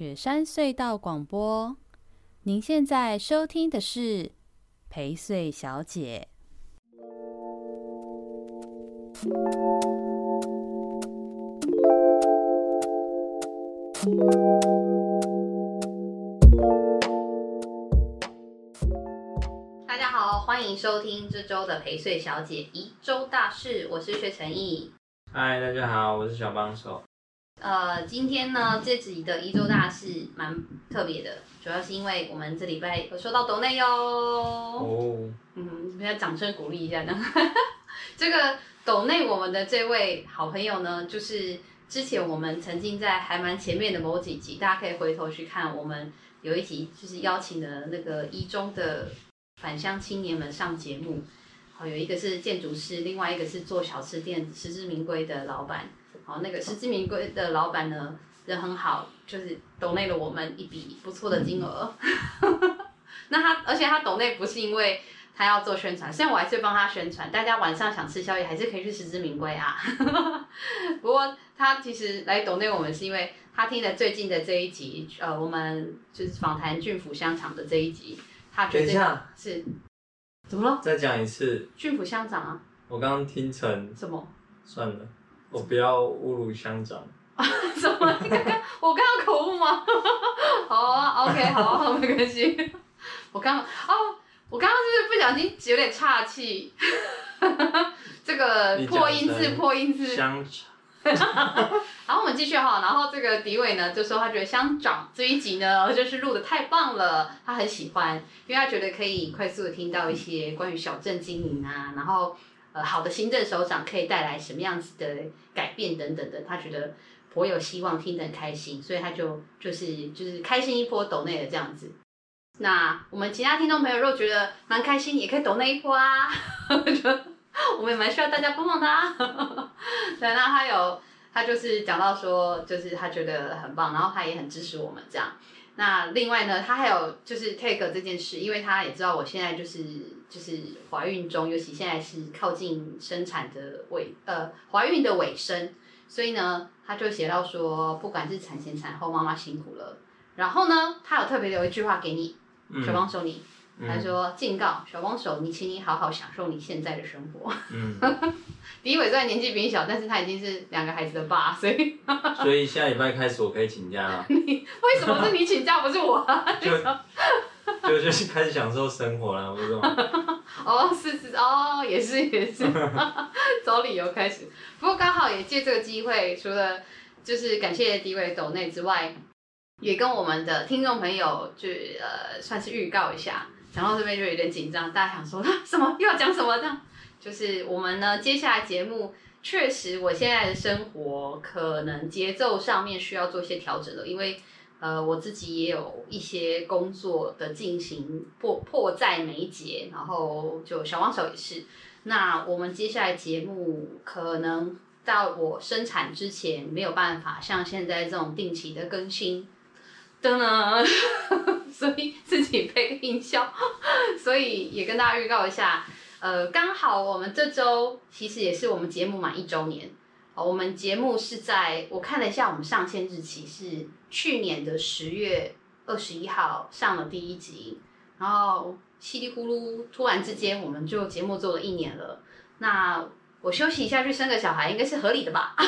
雪山隧道广播。您现在收听的是陪睡小姐。大家好，欢迎收听这周的陪睡小姐一周大事，我是薛成义。嗨，大家好，我是小帮手。呃，今天呢，这集的一周大事蛮特别的，主要是因为我们这礼拜有收到抖内哟。哦。嗯，大家掌声鼓励一下呢。这个抖内我们的这位好朋友呢，就是之前我们曾经在还蛮前面的某几集，大家可以回头去看，我们有一集就是邀请了那个一中的返乡青年们上节目。好，有一个是建筑师，另外一个是做小吃店实至名归的老板。好，那个实至名归的老板呢，人很好，就是抖内了我们一笔不错的金额。那他，而且他抖内不是因为他要做宣传，虽然我还是帮他宣传，大家晚上想吃宵夜还是可以去实至名归啊。不过他其实来抖内我们是因为他听了最近的这一集，呃，我们就是访谈郡府香肠的这一集，他觉得是，怎么了？再讲一次。郡府香肠啊。我刚刚听成什么？算了。我不要侮辱乡长。什么？你刚刚我刚刚口误吗？好啊，OK，好啊，没关系。我刚刚哦，我刚刚是不是不小心有点岔气？这个破音字，破音字。香肠。然后我们继续哈，然后这个迪伟呢就说他觉得乡长这一集呢就是录的太棒了，他很喜欢，因为他觉得可以快速的听到一些关于小镇经营啊，然后。呃，好的行政首长可以带来什么样子的改变等等的，他觉得颇有希望，听得很开心，所以他就就是就是开心一波抖内的这样子。那我们其他听众朋友如果觉得蛮开心，也可以抖内一波啊，我们也蛮需要大家帮忙的啊。对，那他有他就是讲到说，就是他觉得很棒，然后他也很支持我们这样。那另外呢，他还有就是 take 这件事，因为他也知道我现在就是就是怀孕中，尤其现在是靠近生产的尾呃怀孕的尾声，所以呢，他就写到说，不管是产前产后，妈妈辛苦了。然后呢，他有特别留一句话给你，小帮手你，他说警告小帮手，你请你好好享受你现在的生活。嗯。迪伟虽然年纪比你小，但是他已经是两个孩子的爸，所以 所以下礼拜开始我可以请假了。你为什么是你请假，不是我啊？就 就就是开始享受生活了，不是吗？哦，是是哦，也是也是，找理由开始。不过刚好也借这个机会，除了就是感谢迪伟抖内之外，也跟我们的听众朋友就呃算是预告一下。讲到这边就有点紧张，大家想说什么又要讲什么这样。就是我们呢，接下来节目确实，我现在的生活可能节奏上面需要做一些调整了，因为呃，我自己也有一些工作的进行迫迫在眉睫，然后就小帮手也是。那我们接下来节目可能到我生产之前没有办法像现在这种定期的更新，噔噔，所以自己配个音效，所以也跟大家预告一下。呃，刚好我们这周其实也是我们节目满一周年。哦，我们节目是在我看了一下，我们上线日期是去年的十月二十一号上了第一集，然后稀里呼噜突然之间我们就节目做了一年了。那我休息一下去生个小孩，应该是合理的吧？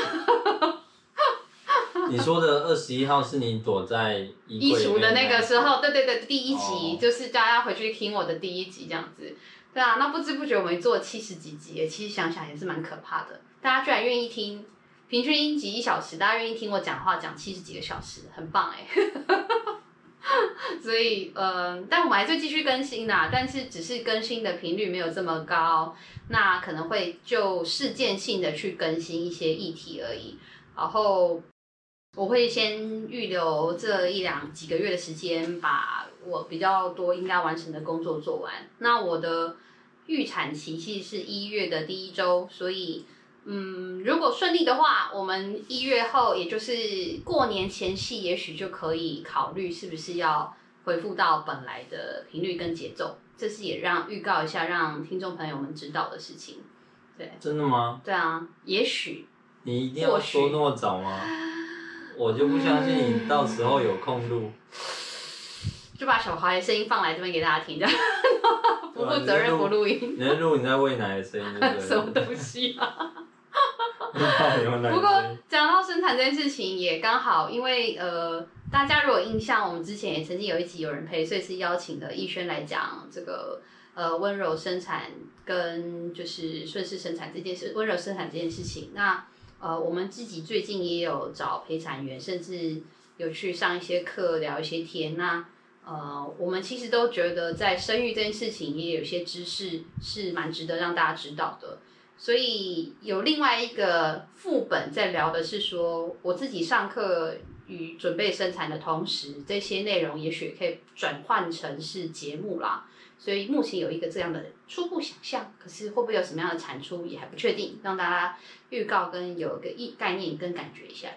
你说的二十一号是你躲在衣橱的那个时候？对对对，第一集、哦、就是大家回去听我的第一集这样子。对啊，那不知不觉我们做七十几集，其实想想也是蛮可怕的。大家居然愿意听，平均一集一小时，大家愿意听我讲话讲七十几个小时，很棒哎。所以，嗯、但我们还是继续更新啦，但是只是更新的频率没有这么高，那可能会就事件性的去更新一些议题而已。然后我会先预留这一两几个月的时间，把我比较多应该完成的工作做完。那我的。预产期其实是一月的第一周，所以，嗯，如果顺利的话，我们一月后，也就是过年前夕，也许就可以考虑是不是要恢复到本来的频率跟节奏。这是也让预告一下，让听众朋友们知道的事情。对，真的吗？对啊，也许。你一定要说那么早吗？我就不相信你到时候有空录，就把小孩的声音放来这边给大家听，这样 不负责任不录音。你在录你在喂奶的声音，对不对？什么东西啊？不过讲到生产这件事情，也刚好，因为呃，大家如果印象，我们之前也曾经有一集有人陪，所以是邀请了逸轩来讲这个呃温柔生产跟就是顺势生产这件事，温柔生产这件事情。那呃，我们自己最近也有找陪产员，甚至有去上一些课，聊一些天。那呃，我们其实都觉得在生育这件事情，也有些知识是蛮值得让大家知道的。所以有另外一个副本在聊的是说，我自己上课与准备生产的同时，这些内容也许可以转换成是节目啦。所以目前有一个这样的初步想象，可是会不会有什么样的产出也还不确定，让大家预告跟有个意概念跟感觉一下。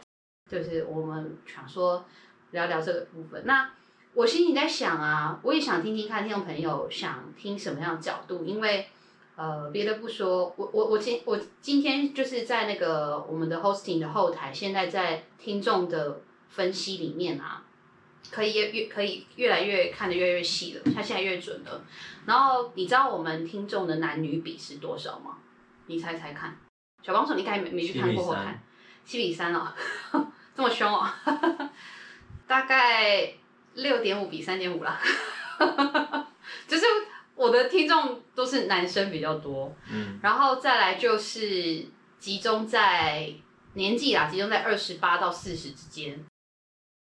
就是我们想说聊聊这个部分。那我心里在想啊，我也想听听看听众朋友想听什么样的角度，因为。呃，别的不说，我我我今我今天就是在那个我们的 hosting 的后台，现在在听众的分析里面啊，可以越越可以越来越看得越来越细了，它现在越准了。然后你知道我们听众的男女比是多少吗？你猜猜看，小帮手，你应该没没去看过后台，七比三哦，这么凶哦，大概六点五比三点五啦，就是。我的听众都是男生比较多，嗯，然后再来就是集中在年纪啦，集中在二十八到四十之间，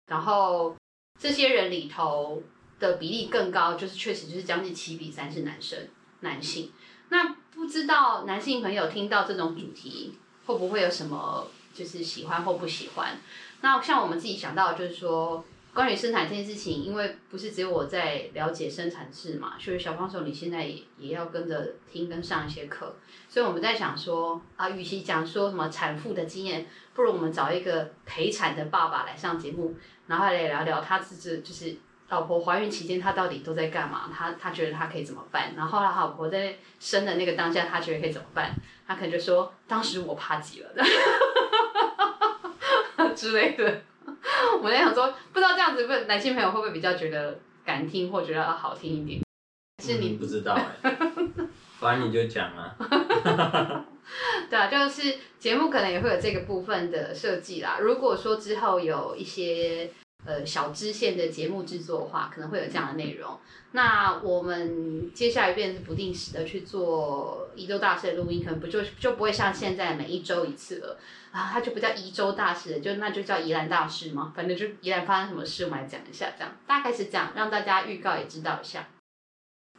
然后这些人里头的比例更高，就是确实就是将近七比三是男生男性。那不知道男性朋友听到这种主题会不会有什么就是喜欢或不喜欢？那像我们自己想到的就是说。关于生产这件事情，因为不是只有我在了解生产事嘛，所以小帮手你现在也也要跟着听跟上一些课，所以我们在想说啊，与其讲说什么产妇的经验，不如我们找一个陪产的爸爸来上节目，然后来聊聊他自己就是老婆怀孕期间他到底都在干嘛，他他觉得他可以怎么办，然后他老婆在生的那个当下他觉得可以怎么办，他可能就说当时我怕极了 之类的。我在想说，不知道这样子，问男性朋友会不会比较觉得敢听，或觉得好听一点？是你、嗯、不知道哎、欸，反正你就讲啊。对啊，就是节目可能也会有这个部分的设计啦。如果说之后有一些呃小支线的节目制作的话，可能会有这样的内容。那我们接下来便是不定时的去做宜周大事的录音，可能不就就不会像现在每一周一次了。啊，它就不叫宜周大事，就那就叫宜兰大事嘛。反正就宜兰发生什么事，我们来讲一下，这样大概是这样，让大家预告也知道一下。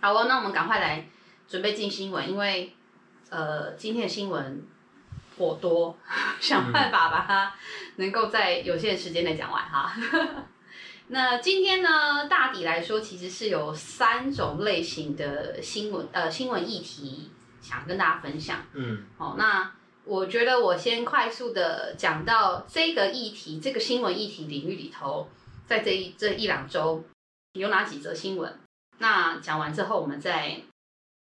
好哦，那我们赶快来准备进新闻，因为呃今天的新闻颇多，想办法把它能够在有限的时间内讲完哈。那今天呢，大体来说其实是有三种类型的新闻呃新闻议题想跟大家分享。嗯，好，那。我觉得我先快速的讲到这个议题，这个新闻议题领域里头，在这一这一两周有哪几则新闻？那讲完之后，我们再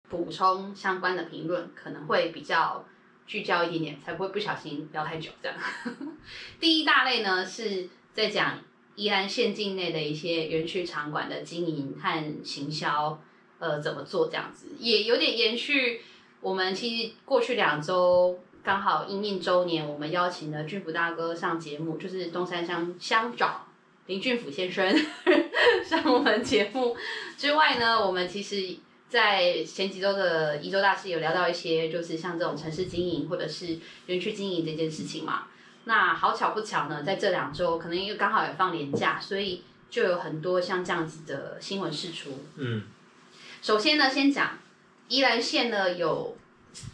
补充相关的评论，可能会比较聚焦一点点，才不会不小心聊太久这样。第一大类呢，是在讲宜兰县境内的一些园区场馆的经营和行销，呃，怎么做这样子，也有点延续我们其实过去两周。刚好因应周年，我们邀请了俊福大哥上节目，就是东山乡乡长林俊福先生 上我们节目之外呢，我们其实，在前几周的宜周大事有聊到一些，就是像这种城市经营或者是园区经营这件事情嘛。那好巧不巧呢，在这两周可能因为刚好也放年假，所以就有很多像这样子的新闻释出。嗯，首先呢，先讲宜兰县呢有。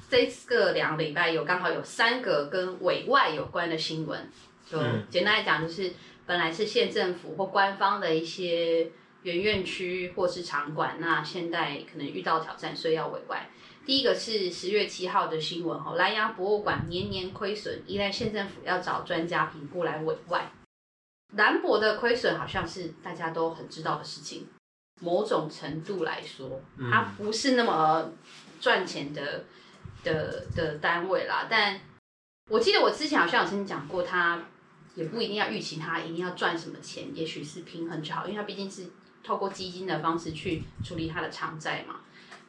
这个两个礼拜有刚好有三个跟委外有关的新闻，就简单来讲，就是本来是县政府或官方的一些园院区或是场馆，那现在可能遇到挑战，所以要委外。第一个是十月七号的新闻哈，兰阳博物馆年年亏损，宜兰县政府要找专家评估来委外。兰博的亏损好像是大家都很知道的事情，某种程度来说，它不是那么赚钱的。的的单位啦，但我记得我之前好像有曾经讲过，他也不一定要预期它一定要赚什么钱，也许是平衡就好，因为它毕竟是透过基金的方式去处理它的偿债嘛。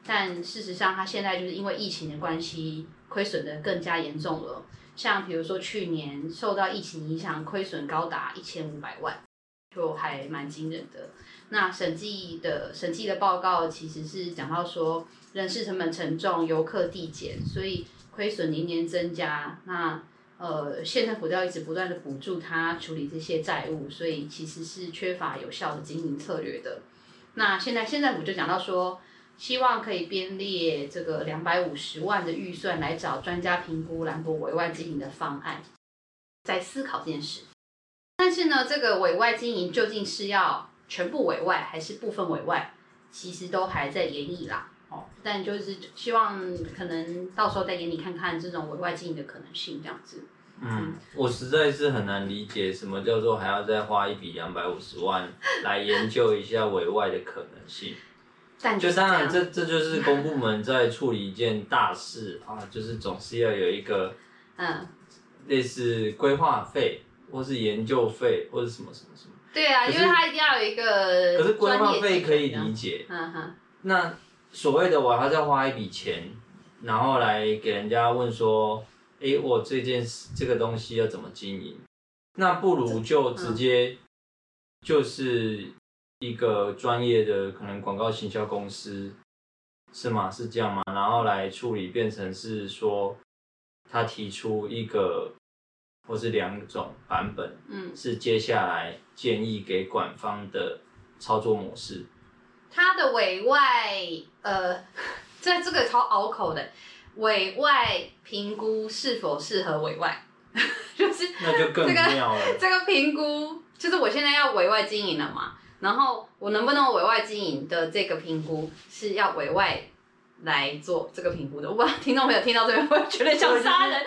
但事实上，它现在就是因为疫情的关系，亏损的更加严重了。像比如说去年受到疫情影响，亏损高达一千五百万，就还蛮惊人的。那审计的审计的报告其实是讲到说，人事成本沉重，游客递减，所以亏损年年增加。那呃，县政府都要一直不断的补助他处理这些债务，所以其实是缺乏有效的经营策略的。那现在县政府就讲到说，希望可以编列这个两百五十万的预算来找专家评估兰博委外经营的方案，在思考这件事。但是呢，这个委外经营究竟是要全部委外还是部分委外，其实都还在研议啦。哦，但就是希望可能到时候再给你看看这种委外经营的可能性，这样子。嗯，我实在是很难理解什么叫做还要再花一笔两百五十万 来研究一下委外的可能性。但就，就当然这，这这就是公部门在处理一件大事啊，就是总是要有一个嗯，类似规划费或是研究费或是什么什么什么。对啊，因为他一定要有一个。可是规划费可以理解。嗯哼。那。所谓的我还是要花一笔钱，然后来给人家问说，哎，我这件这个东西要怎么经营？那不如就直接就是一个专业的可能广告行销公司，是吗？是这样吗？然后来处理，变成是说他提出一个或是两种版本，嗯，是接下来建议给管方的操作模式。他的委外，呃，这这个超拗口的，委外评估是否适合委外，就是那就更妙了。这个评估就是我现在要委外经营了嘛，然后我能不能委外经营的这个评估是要委外来做这个评估的？我不知道听众朋友听到这边会觉得想杀人。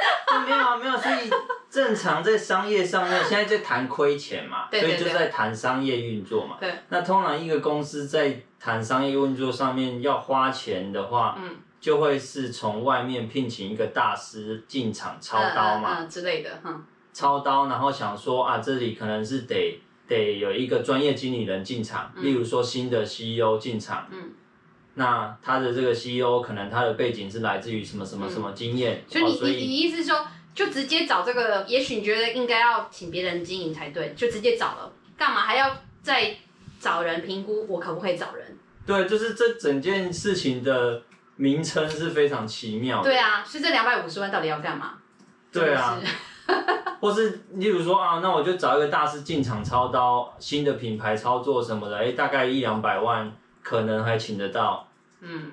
没有啊，没有，所以正常在商业上面，现在在谈亏钱嘛，对对对，所以就在谈商业运作嘛。对。那通常一个公司在谈商业运作上面要花钱的话，嗯，就会是从外面聘请一个大师进场操刀嘛，嗯，嗯之类的，嗯。操刀，然后想说啊，这里可能是得得有一个专业经理人进场，嗯，例如说新的 CEO 进场，嗯。那他的这个 CEO 可能他的背景是来自于什么什么什么经验，所以你你你意思是说，就直接找这个？也许你觉得应该要请别人经营才对，就直接找了，干嘛还要再找人评估？我可不可以找人？对，就是这整件事情的名称是非常奇妙。对啊，是这两百五十万到底要干嘛？对啊，或是例如说啊，那我就找一个大师进场操刀，新的品牌操作什么的，哎，大概一两百万。可能还请得到，嗯，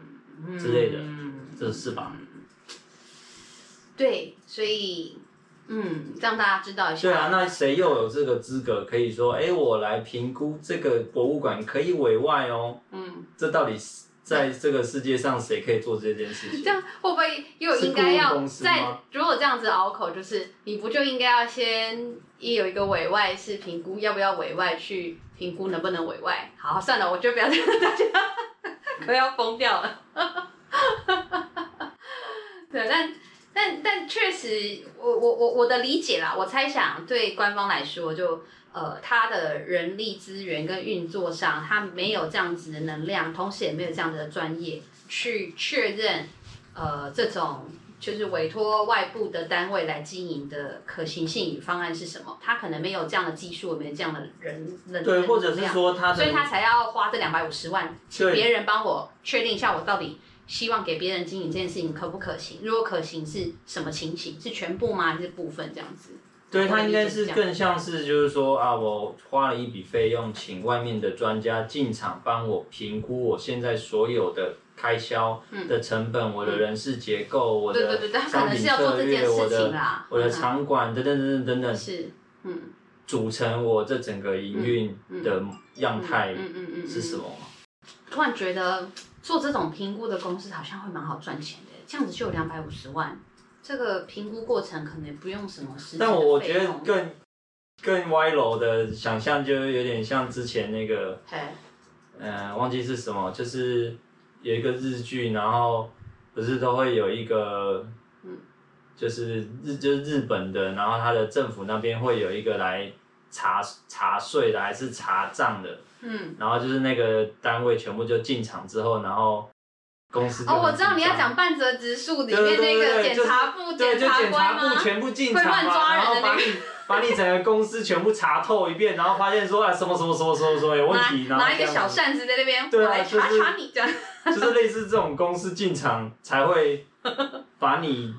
之类的，嗯，这是吧？对，所以，嗯，让大家知道一下。对啊，那谁又有这个资格可以说，哎，我来评估这个博物馆可以委外哦？嗯，这到底是在这个世界上谁可以做这件事情？这样会不会又应该要在？如果这样子拗口，就是你不就应该要先也有一个委外是评估要不要委外去？评估能不能委外？好，算了，我就不要这样，大家 可要疯掉了。对，但但但确实，我我我我的理解啦，我猜想对官方来说就，就呃，他的人力资源跟运作上，他没有这样子的能量，同时也没有这样子的专业去确认呃这种。就是委托外部的单位来经营的可行性与方案是什么？他可能没有这样的技术，没有这样的人能对，或者是说他，所以他才要花这两百五十万，请别人帮我确定一下，我到底希望给别人经营这件事情可不可行？如果可行，是什么情形？是全部吗？还是部分这样子？对，他应该是更像是就是说啊，我花了一笔费用，请外面的专家进场帮我评估我现在所有的。开销的成本，嗯、我的人事结构，嗯、我的商品策略，我的我的场馆等等等等等等，是，嗯，组成我这整个营运的样态是什么？突然觉得做这种评估的公司好像会蛮好赚钱的，这样子就有两百五十万，这个评估过程可能不用什么时间。但我我觉得更更歪楼的想象，就有点像之前那个，嗯、呃，忘记是什么，就是。有一个日剧，然后不是都会有一个嗯就是日就是日本的，然后他的政府那边会有一个来查查税的，还是查账的，嗯，然后就是那个单位全部就进场之后，然后公司哦，我知道你要讲半泽直树里面那个检查部检察官吗？全部进场嘛，然后把你把你整个公司全部查透一遍，然后发现说啊什么什么什么什么什么有问题，然后拿一个小扇子在那边，对啊，来查查你这样，就是类似这种公司进场才会把你。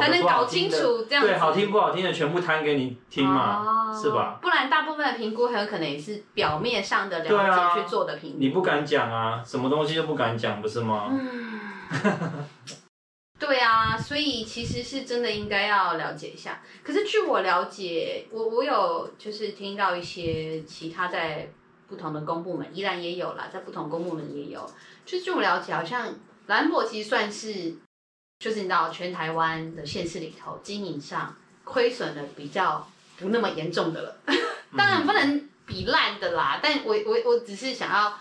才能搞清楚这样子，对，好听不好听的全部摊给你听嘛，哦、是吧？不然大部分的评估很有可能也是表面上的了解去做的评估。你不敢讲啊，什么东西都不敢讲，不是吗？嗯，对啊，所以其实是真的应该要了解一下。可是据我了解，我我有就是听到一些其他在不同的公部门，依然也有啦，在不同公部门也有。就据我了解，好像兰博其实算是。就是你知道，全台湾的县市里头，经营上亏损的比较不那么严重的了。当然不能比烂的啦，但我我我只是想要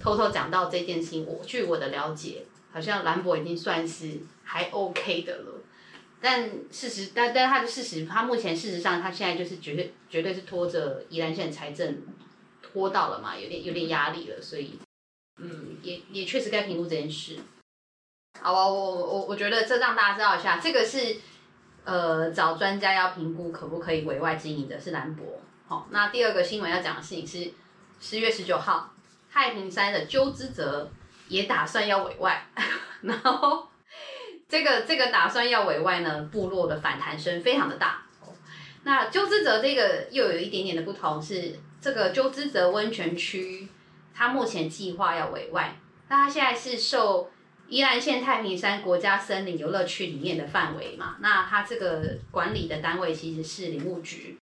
偷偷讲到这件事情。我据我的了解，好像兰博已经算是还 OK 的了。但事实，但但他的事实，他目前事实上，他现在就是绝对绝对是拖着宜兰县财政拖到了嘛，有点有点压力了。所以，嗯，也也确实该评估这件事。好啊，我我我觉得这让大家知道一下，这个是呃找专家要评估可不可以委外经营的是兰博。好、那第二个新闻要讲的事情是十月十九号，太平山的鸠之泽也打算要委外，然后这个这个打算要委外呢，部落的反弹声非常的大。那鸠之泽这个又有一点点的不同是，这个鸠之泽温泉区，它目前计划要委外，那它现在是受。宜兰县太平山国家森林游乐区里面的范围嘛，那它这个管理的单位其实是林务局。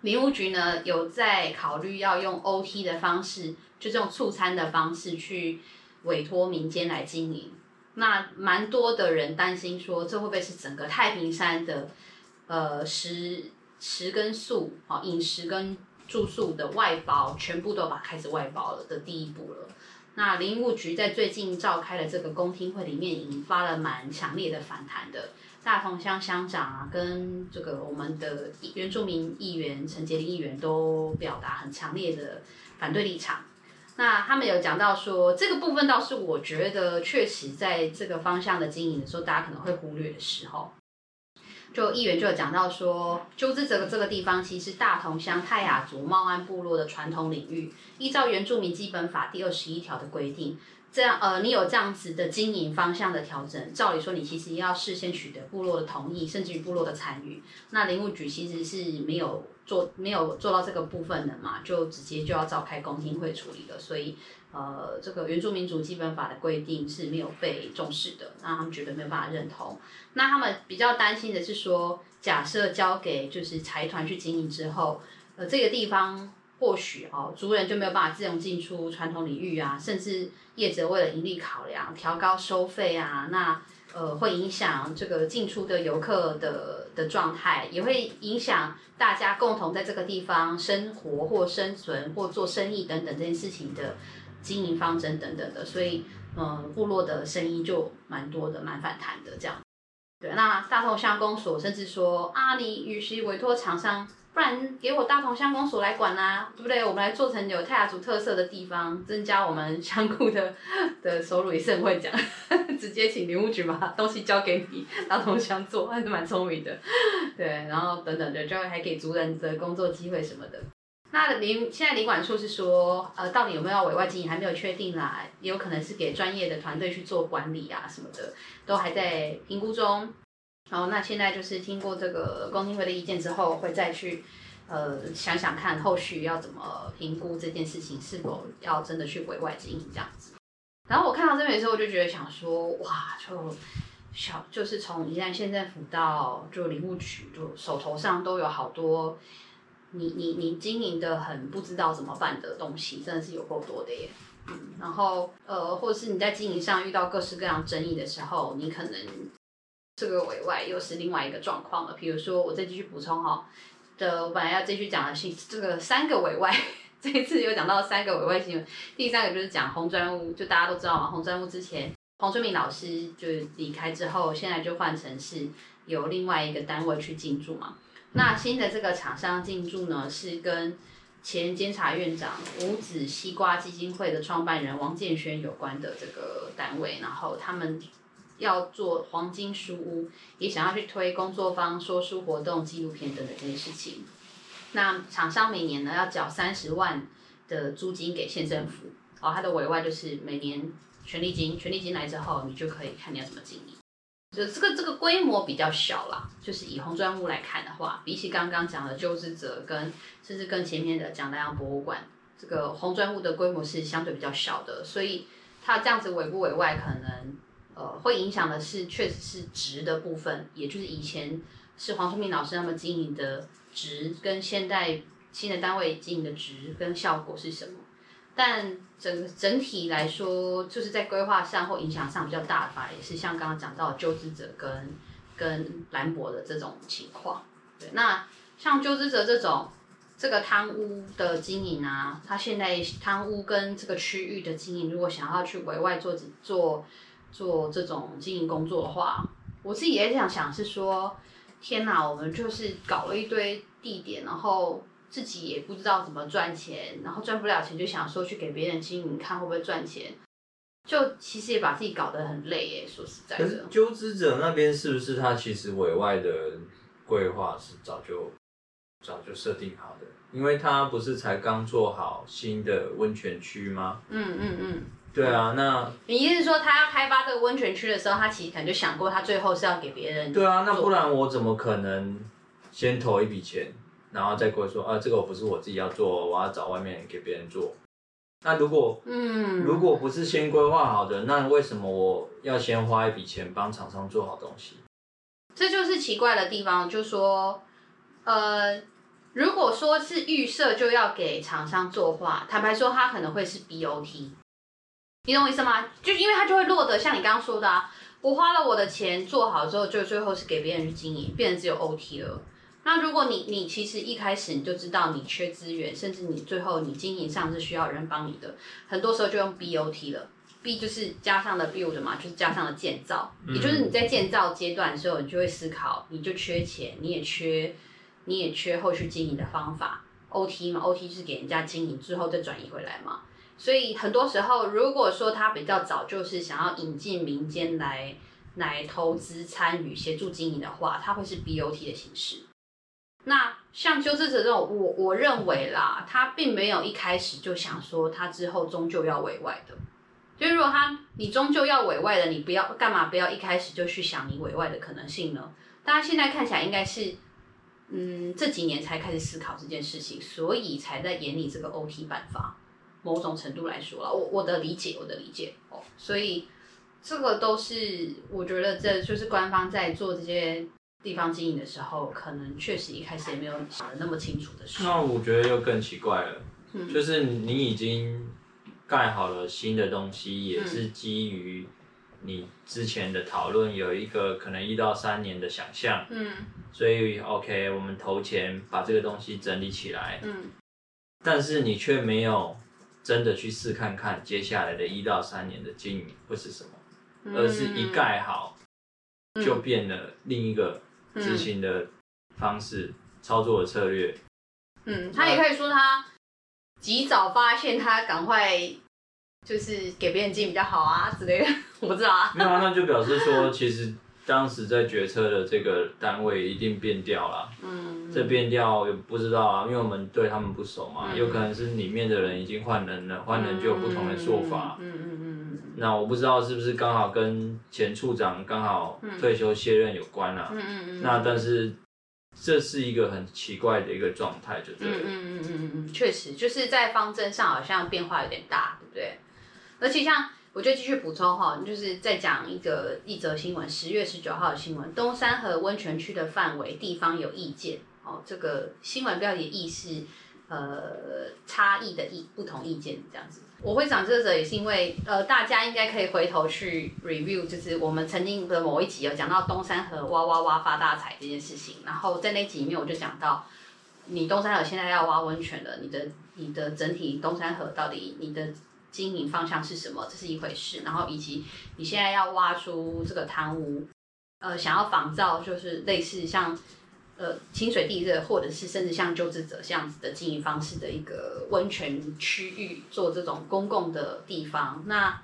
林务局呢有在考虑要用 OT 的方式，就这种促餐的方式去委托民间来经营。那蛮多的人担心说，这会不会是整个太平山的呃食食跟宿啊饮食跟住宿的外包，全部都把开始外包了的第一步了。那林务局在最近召开的这个公听会里面，引发了蛮强烈的反弹的。大同乡乡长啊，跟这个我们的原住民议员陈洁林议员都表达很强烈的反对立场。那他们有讲到说，这个部分倒是我觉得确实在这个方向的经营的时候，大家可能会忽略的时候。就议员就有讲到说，鸠之泽的这个地方其实大同乡泰雅族茂安部落的传统领域，依照原住民基本法第二十一条的规定，这样呃，你有这样子的经营方向的调整，照理说你其实要事先取得部落的同意，甚至于部落的参与。那林务局其实是没有做没有做到这个部分的嘛，就直接就要召开公听会处理了，所以。呃，这个原住民族基本法的规定是没有被重视的，那他们觉得没有办法认同。那他们比较担心的是说，假设交给就是财团去经营之后，呃，这个地方或许哦，族人就没有办法自由进出传统领域啊，甚至业者为了盈利考量，调高收费啊，那呃会影响这个进出的游客的的状态，也会影响大家共同在这个地方生活或生存或做生意等等这件事情的。经营方针等等的，所以，嗯，部落的声音就蛮多的，蛮反弹的这样。对，那大同乡公所甚至说啊，你与其委托厂商，不然给我大同乡公所来管啊，对不对？我们来做成有泰雅族特色的地方，增加我们乡库的 的收入，也是很会讲，直接请林务局把东西交给你，大同乡做，还是蛮聪明的。对，然后等等的，就还给族人的工作机会什么的。那林现在林管处是说，呃，到底有没有要委外经营还没有确定啦，也有可能是给专业的团队去做管理啊什么的，都还在评估中。然后那现在就是听过这个公听会的意见之后，会再去呃想想看后续要怎么评估这件事情是否要真的去委外经营这样子。然后我看到这边的时候，我就觉得想说，哇，就小就是从宜兰县政府到就林务局，就手头上都有好多。你你你经营的很不知道怎么办的东西，真的是有够多的耶。嗯，然后呃，或者是你在经营上遇到各式各样争议的时候，你可能这个委外又是另外一个状况了。比如说，我再继续补充哈，的我本来要继续讲的是这个三个委外，这一次有讲到三个委外新闻。第三个就是讲红砖屋，就大家都知道嘛，红砖屋之前黄春明老师就离开之后，现在就换成是由另外一个单位去进驻嘛。那新的这个厂商进驻呢，是跟前监察院长五子西瓜基金会的创办人王建轩有关的这个单位，然后他们要做黄金书屋，也想要去推工作坊、说书活动、纪录片等等这些事情。那厂商每年呢要缴三十万的租金给县政府，哦，它的委外就是每年权利金，权利金来之后，你就可以看你要怎么经营。就这个这个规模比较小啦，就是以红砖屋来看的话，比起刚刚讲的鸠之泽跟甚至更前面的蒋南洋博物馆，这个红砖屋的规模是相对比较小的，所以它这样子委不委外，可能呃会影响的是确实是值的部分，也就是以前是黄春明老师他们经营的值，跟现代新的单位经营的值跟效果是什么。但整整体来说，就是在规划上或影响上比较大的，反而也是像刚刚讲到鸠之者跟跟兰博的这种情况。对，那像鸠之泽这种这个贪污的经营啊，他现在贪污跟这个区域的经营，如果想要去委外做做做这种经营工作的话，我自己也想想是说，天哪，我们就是搞了一堆地点，然后。自己也不知道怎么赚钱，然后赚不了钱就想说去给别人经营，看会不会赚钱，就其实也把自己搞得很累耶。说实在的，可是鸠之者那边是不是他其实委外的规划是早就早就设定好的？因为他不是才刚做好新的温泉区吗？嗯嗯嗯。对啊，那你意思是说他要开发这个温泉区的时候，他其实可能就想过，他最后是要给别人。对啊，那不然我怎么可能先投一笔钱？然后再过来说啊，这个我不是我自己要做，我要找外面给别人做。那如果嗯，如果不是先规划好的，那为什么我要先花一笔钱帮厂商做好东西？这就是奇怪的地方，就说呃，如果说是预设就要给厂商作画，坦白说，他可能会是 BOT，你懂我意思吗？就因为他就会落得像你刚刚说的啊，我花了我的钱做好之后，就最后是给别人去经营，变成只有 OT 了。那如果你你其实一开始你就知道你缺资源，甚至你最后你经营上是需要人帮你的，很多时候就用 BOT 了。B 就是加上了 build 嘛，就是加上了建造，也就是你在建造阶段的时候，你就会思考，你就缺钱，你也缺，你也缺后续经营的方法。OT 嘛，OT 就是给人家经营之后再转移回来嘛。所以很多时候，如果说他比较早就是想要引进民间来来投资参与协助经营的话，它会是 BOT 的形式。那像鸠之泽这种，我我认为啦，他并没有一开始就想说他之后终究要委外的。就是如果他你终究要委外的，你不要干嘛不要一开始就去想你委外的可能性呢？大家现在看起来应该是，嗯，这几年才开始思考这件事情，所以才在研拟这个 OT 办法。某种程度来说了，我我的理解，我的理解哦，所以这个都是我觉得这就是官方在做这些。地方经营的时候，可能确实一开始也没有想的那么清楚的事。那我觉得又更奇怪了，嗯、就是你已经盖好了新的东西，也是基于你之前的讨论有一个可能一到三年的想象，嗯，所以 OK，我们投钱把这个东西整理起来，嗯，但是你却没有真的去试看看接下来的一到三年的经营会是什么，嗯、而是一盖好就变了另一个。执行的方式、嗯、操作的策略，嗯，他也可以说他及早发现，他赶快就是给别人经营比较好啊之类的，我不知道啊。没有啊，那就表示说，其实当时在决策的这个单位一定变调了。嗯，这变调也不知道啊，因为我们对他们不熟嘛，嗯、有可能是里面的人已经换人了，换人就有不同的说法。嗯嗯嗯。嗯嗯那我不知道是不是刚好跟前处长刚好退休卸任有关啊？嗯嗯嗯。嗯那但是这是一个很奇怪的一个状态，就对了。嗯嗯嗯嗯嗯确实就是在方针上好像变化有点大，对不对？而且像我就继续补充哈，就是再讲一个一则新闻，十月十九号的新闻，东山河温泉区的范围地方有意见哦，这个新闻标题意是呃差异的意不同意见这样子。我会讲这个也是因为，呃，大家应该可以回头去 review，就是我们曾经的某一集有讲到东山河挖挖挖发大财这件事情，然后在那集里面我就讲到，你东山河现在要挖温泉了，你的你的整体东山河到底你的经营方向是什么？这是一回事，然后以及你现在要挖出这个贪污，呃想要仿造，就是类似像呃清水地热，或者是甚至像鸠之泽这样子的经营方式的一个温泉区域，做这种公共的地方，那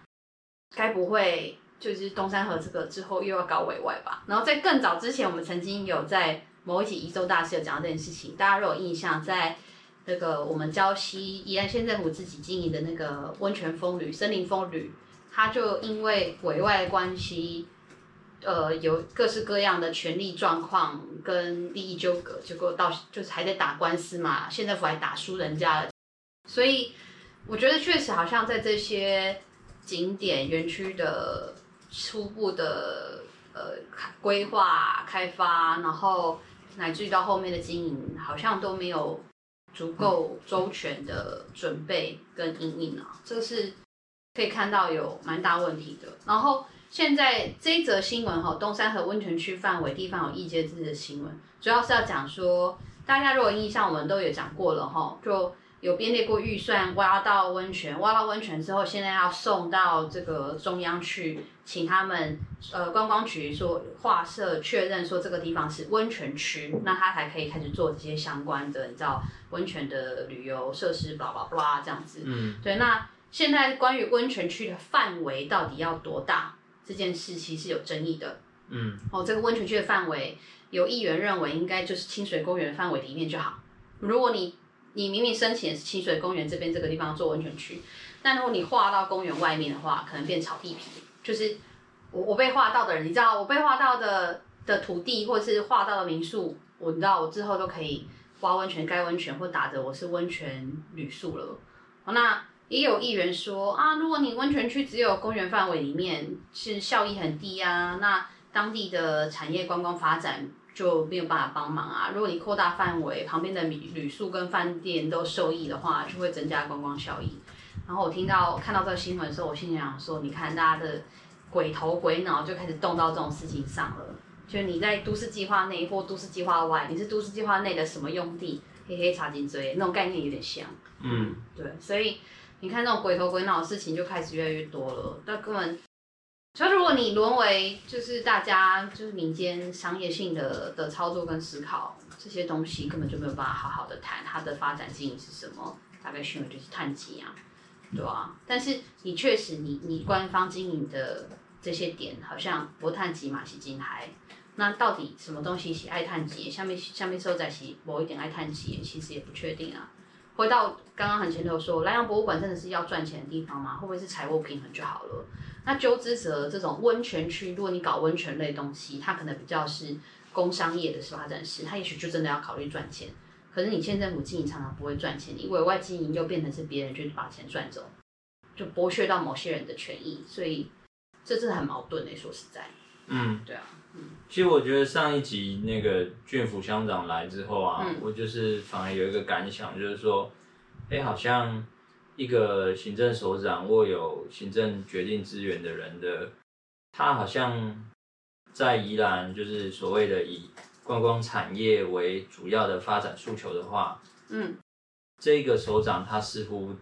该不会就是东山河这个之后又要搞委外吧？然后在更早之前，我们曾经有在某一集宜周大师有讲到这件事情，大家如果有印象，在。那个我们礁溪宜兰县政府自己经营的那个温泉风旅、森林风旅，它就因为委外关系，呃，有各式各样的权利状况跟利益纠葛，结果到就是还在打官司嘛，县政府还打输人家了。所以我觉得确实好像在这些景点园区的初步的呃规划开发，然后乃至于到后面的经营，好像都没有。足够周全的准备跟因应啊，这个是可以看到有蛮大问题的。然后现在这一则新闻哈，东山河温泉区范围地方有异界字的新闻，主要是要讲说，大家如果印象我们都有讲过了哈，就。有编列过预算，挖到温泉，挖到温泉之后，现在要送到这个中央去，请他们呃观光局说划设确认说这个地方是温泉区，那他才可以开始做这些相关的，你知道温泉的旅游设施，巴拉巴拉这样子。嗯，对。那现在关于温泉区的范围到底要多大这件事，其实是有争议的。嗯，哦，这个温泉区的范围，有议员认为应该就是清水公园范围里面就好。如果你你明明申请的是清水公园这边这个地方做温泉区，但如果你划到公园外面的话，可能变草地皮。就是我我被划到的人，你知道我被划到的的土地或者是划到的民宿，我知道我之后都可以挖温泉、盖温泉或打着我是温泉旅宿了。那也有议员说啊，如果你温泉区只有公园范围里面，是效益很低啊，那当地的产业观光发展。就没有办法帮忙啊！如果你扩大范围，旁边的旅旅宿跟饭店都受益的话，就会增加观光效益。然后我听到看到这个新闻的时候，我心里想说，你看大家的鬼头鬼脑就开始动到这种事情上了。就你在都市计划内或都市计划外，你是都市计划内的什么用地，黑黑插进嘴，那种概念有点像。嗯，对，所以你看这种鬼头鬼脑的事情就开始越来越多了，但根本。所以，如果你沦为就是大家就是民间商业性的的操作跟思考，这些东西根本就没有办法好好的谈它的发展经营是什么，大概需要就是碳基啊，对、啊？但是你确实你你官方经营的这些点好像不碳基嘛，是金海，那到底什么东西是爱碳基？下面下面收在是某一点爱碳基，其实也不确定啊。回到刚刚很前头说，兰阳博物馆真的是要赚钱的地方吗？会不会是财务平衡就好了？那鸠之泽这种温泉区，如果你搞温泉类东西，它可能比较是工商业的发展史，它也许就真的要考虑赚钱。可是你县政府经营常常不会赚钱，你委外经营又变成是别人去把钱赚走，就剥削到某些人的权益，所以这是很矛盾的。说实在，嗯，对啊，嗯。其实我觉得上一集那个郡府乡长来之后啊，嗯、我就是反而有一个感想，就是说，哎、欸，好像。一个行政首长握有行政决定资源的人的，他好像在宜兰，就是所谓的以观光产业为主要的发展诉求的话，嗯，这个首长他似乎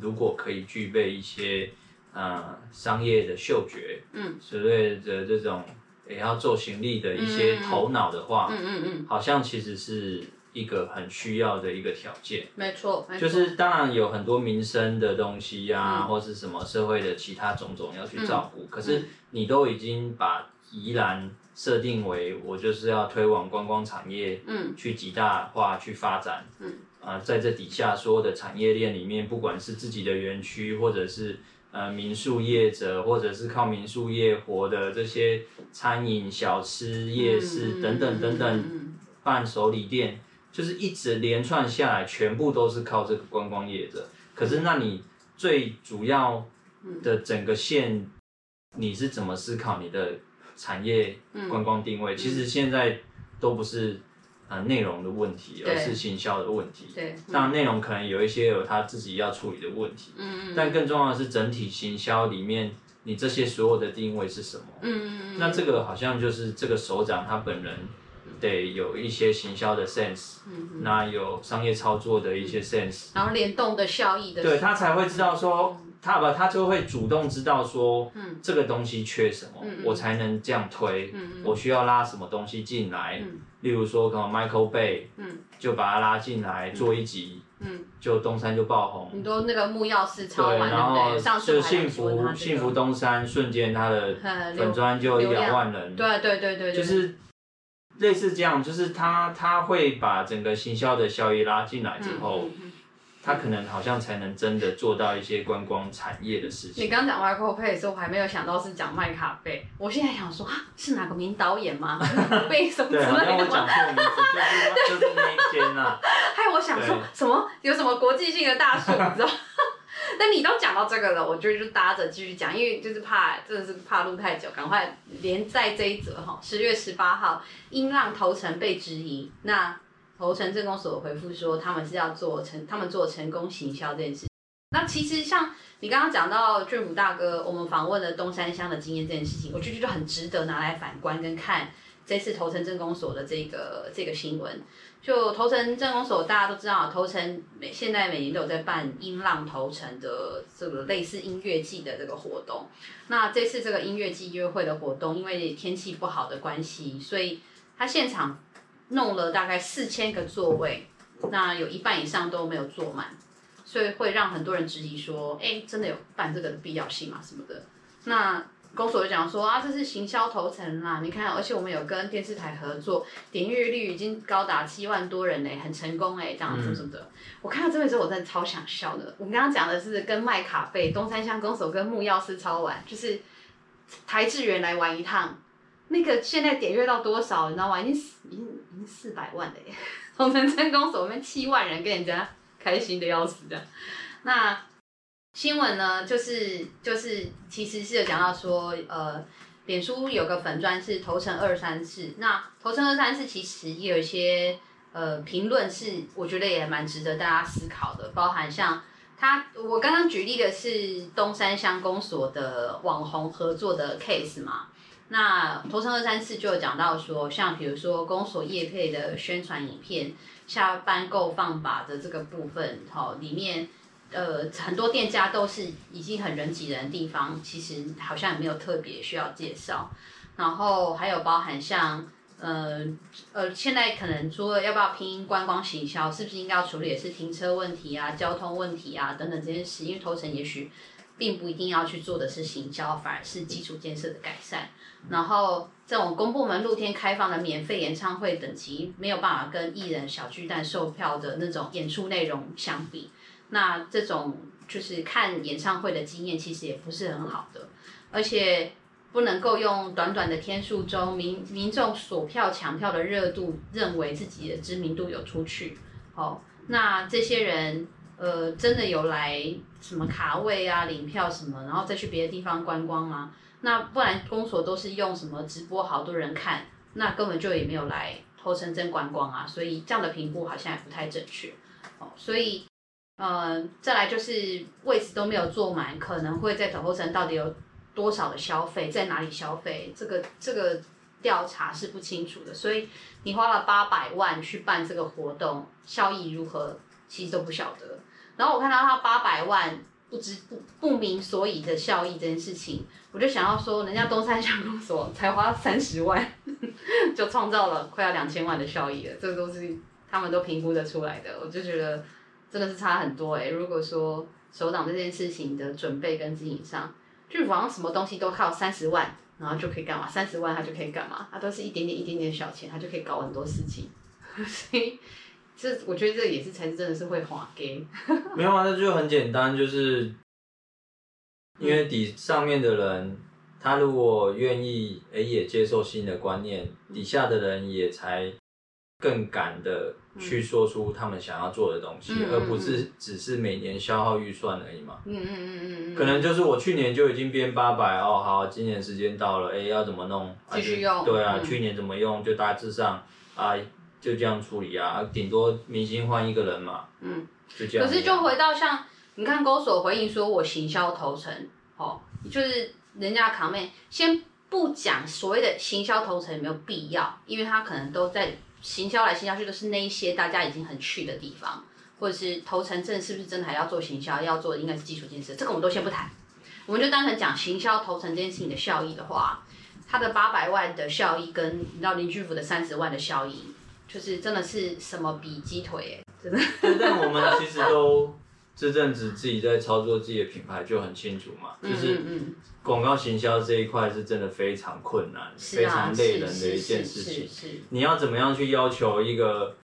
如果可以具备一些呃商业的嗅觉，嗯，所谓的这种也要做行李的一些头脑的话，嗯嗯嗯，好像其实是。一个很需要的一个条件，没错，没错，就是当然有很多民生的东西呀、啊，嗯、或是什么社会的其他种种要去照顾。嗯、可是你都已经把宜兰设定为我就是要推广观光产业，嗯，去极大化去发展，嗯，啊、呃，在这底下所有的产业链里面，不管是自己的园区，或者是呃民宿业者，或者是靠民宿业活的这些餐饮、小吃、夜市等等等等，伴手礼店。就是一直连串下来，全部都是靠这个观光业者。可是，那你最主要的整个线，你是怎么思考你的产业观光定位？嗯、其实现在都不是呃内容的问题，而是行销的问题。对，当然内容可能有一些有他自己要处理的问题。嗯嗯。但更重要的是整体行销里面，你这些所有的定位是什么？嗯嗯嗯。那这个好像就是这个首长他本人。得有一些行销的 sense，嗯哼，那有商业操作的一些 sense，然后联动的效益的，对他才会知道说他吧，他就会主动知道说，嗯，这个东西缺什么，嗯、我才能这样推，我需要拉什么东西进来，嗯、例如说可能 Michael Bay，嗯，就把他拉进来做一集，嗯，就东山就爆红，很多那个木曜4超完，对，然后就幸福幸福东山，瞬间他的粉砖就一两万人，对对对对，就是类似这样，就是他他会把整个行销的效益拉进来之后。嗯他可能好像才能真的做到一些观光产业的事情。你刚讲 Michael Bay 的时候，我还没有想到是讲麦卡贝。我现在想说啊，是哪个名导演吗？贝什么之类的吗？对，我讲错名字，就是就是那一间啊。还有我想说什么？有什么国际性的大树？你知道？但你都讲到这个了，我觉得就搭着继续讲，因为就是怕真的是怕录太久，赶快连载这一则哈。十月十八号，音浪头城被质疑，那。头城镇公所回复说，他们是要做成，他们做成功行销这件事。那其实像你刚刚讲到俊甫大哥，我们访问了东山乡的经验这件事情，我觉得就很值得拿来反观跟看这次头城镇公所的这个这个新闻。就头城镇公所，大家都知道，头城每现在每年都有在办音浪头城的这个类似音乐季的这个活动。那这次这个音乐季约会的活动，因为天气不好的关系，所以他现场。弄了大概四千个座位，那有一半以上都没有坐满，所以会让很多人质疑说：“哎、欸，真的有办这个的必要性吗？什么的？”那公所就讲说：“啊，这是行销头层啦，你看，而且我们有跟电视台合作，点阅率已经高达七万多人嘞，很成功哎，这样子什么的。嗯”我看到这个时候，我真的超想笑的。我们刚刚讲的是跟麦卡贝、东山乡公所跟木曜4超玩，就是台志源来玩一趟。那个现在点阅到多少，你知道吗？已经已经已经四百万了耶！头城镇公所那七万人跟人家开心的要死的。那新闻呢，就是就是其实是有讲到说，呃，脸书有个粉专是头城二三四。那头城二三四其实也有一些呃评论是，我觉得也蛮值得大家思考的，包含像他我刚刚举例的是东山乡公所的网红合作的 case 嘛。那头城二三四就有讲到说，像比如说公所业配的宣传影片，下班购放吧的这个部分，哈，里面呃很多店家都是已经很人挤人的地方，其实好像也没有特别需要介绍。然后还有包含像呃呃，现在可能说要不要拼观光行销，是不是应该要处理也是停车问题啊、交通问题啊等等这件事？因为头城也许并不一定要去做的是行销，反而是基础建设的改善。然后这种公部门露天开放的免费演唱会等级没有办法跟艺人小巨蛋售票的那种演出内容相比，那这种就是看演唱会的经验其实也不是很好的，而且不能够用短短的天数中民民众锁票抢票的热度认为自己的知名度有出去，哦，那这些人呃真的有来什么卡位啊领票什么，然后再去别的地方观光吗？那不然公所都是用什么直播，好多人看，那根本就也没有来头城镇观光啊，所以这样的评估好像也不太正确。哦，所以，呃，再来就是位置都没有坐满，可能会在头城到底有多少的消费，在哪里消费，这个这个调查是不清楚的。所以你花了八百万去办这个活动，效益如何，其实都不晓得。然后我看到他八百万。不知不不明所以的效益这件事情，我就想要说，人家东山小公所才花三十万，就创造了快要两千万的效益了，这个都是他们都评估得出来的，我就觉得真的是差很多哎、如果说首长这件事情的准备跟经营上，就好像什么东西都靠三十万，然后就可以干嘛？三十万他就可以干嘛？他都是一点点一点点小钱，他就可以搞很多事情，所以。这我觉得这也是才是真的是会滑给，没有啊，那就很简单，就是因为底上面的人，他如果愿意，哎，也接受新的观念，底下的人也才更敢的去说出他们想要做的东西，嗯、而不是只是每年消耗预算而已嘛。嗯嗯嗯嗯嗯。可能就是我去年就已经编八百哦，好，今年时间到了，哎，要怎么弄？继续用。对啊，嗯、去年怎么用，就大致上啊。就这样处理啊，顶多明星换一个人嘛。嗯，就这样。可是就回到像你看，勾手回应说，我行销投城，哦，就是人家扛妹先不讲所谓的行销投城有没有必要，因为他可能都在行销来行销去，都是那一些大家已经很去的地方，或者是投城镇是不是真的还要做行销，要做的应该是基础建设，这个我们都先不谈，我们就单纯讲行销投城这件事情的效益的话，他的八百万的效益跟你知道林居福的三十万的效益，就是真的是什么比鸡腿哎，真的。但我们其实都这阵子自己在操作自己的品牌就很清楚嘛，就是广告行销这一块是真的非常困难，非常累人的一件事情。你要怎么样去要求一个？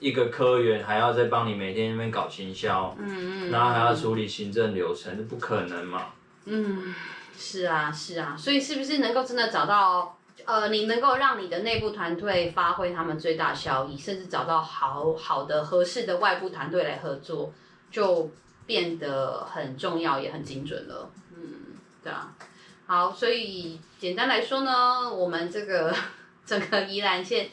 一个科员还要再帮你每天那边搞行销，嗯嗯，然后还要处理行政流程，这不可能嘛？嗯，是啊是啊，所以是不是能够真的找到呃，你能够让你的内部团队发挥他们最大效益，甚至找到好好的合适的外部团队来合作，就变得很重要也很精准了。嗯，对啊。好，所以简单来说呢，我们这个整个宜兰县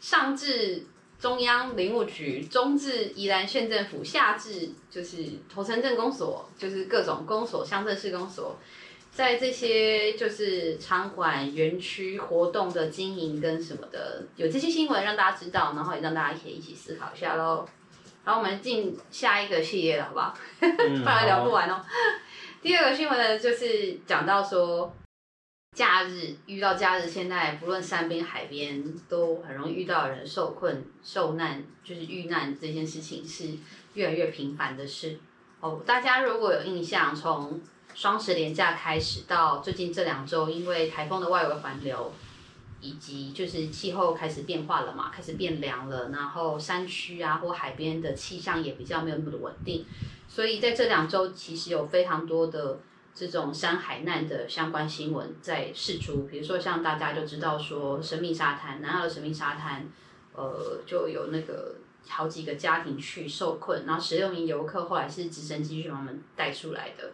上至中央林务局，中至宜兰县政府，下至就是头城镇公所，就是各种公所、乡镇市公所，在这些就是场馆、园区活动的经营跟什么的，有这些新闻让大家知道，然后也让大家可以一起思考一下喽。然后我们进下一个系列了，好不好？不然聊不完哦。第二个新闻呢，就是讲到说。假日遇到假日，现在不论山边海边，都很容易遇到人受困、受难，就是遇难这件事情是越来越频繁的事。哦，大家如果有印象，从双十连假开始到最近这两周，因为台风的外围环流，以及就是气候开始变化了嘛，开始变凉了，然后山区啊或海边的气象也比较没有那么的稳定，所以在这两周其实有非常多的。这种山海难的相关新闻在释出，比如说像大家就知道说神秘沙滩，南澳的神秘沙滩，呃，就有那个好几个家庭去受困，然后十六名游客后来是直升机去把他们带出来的，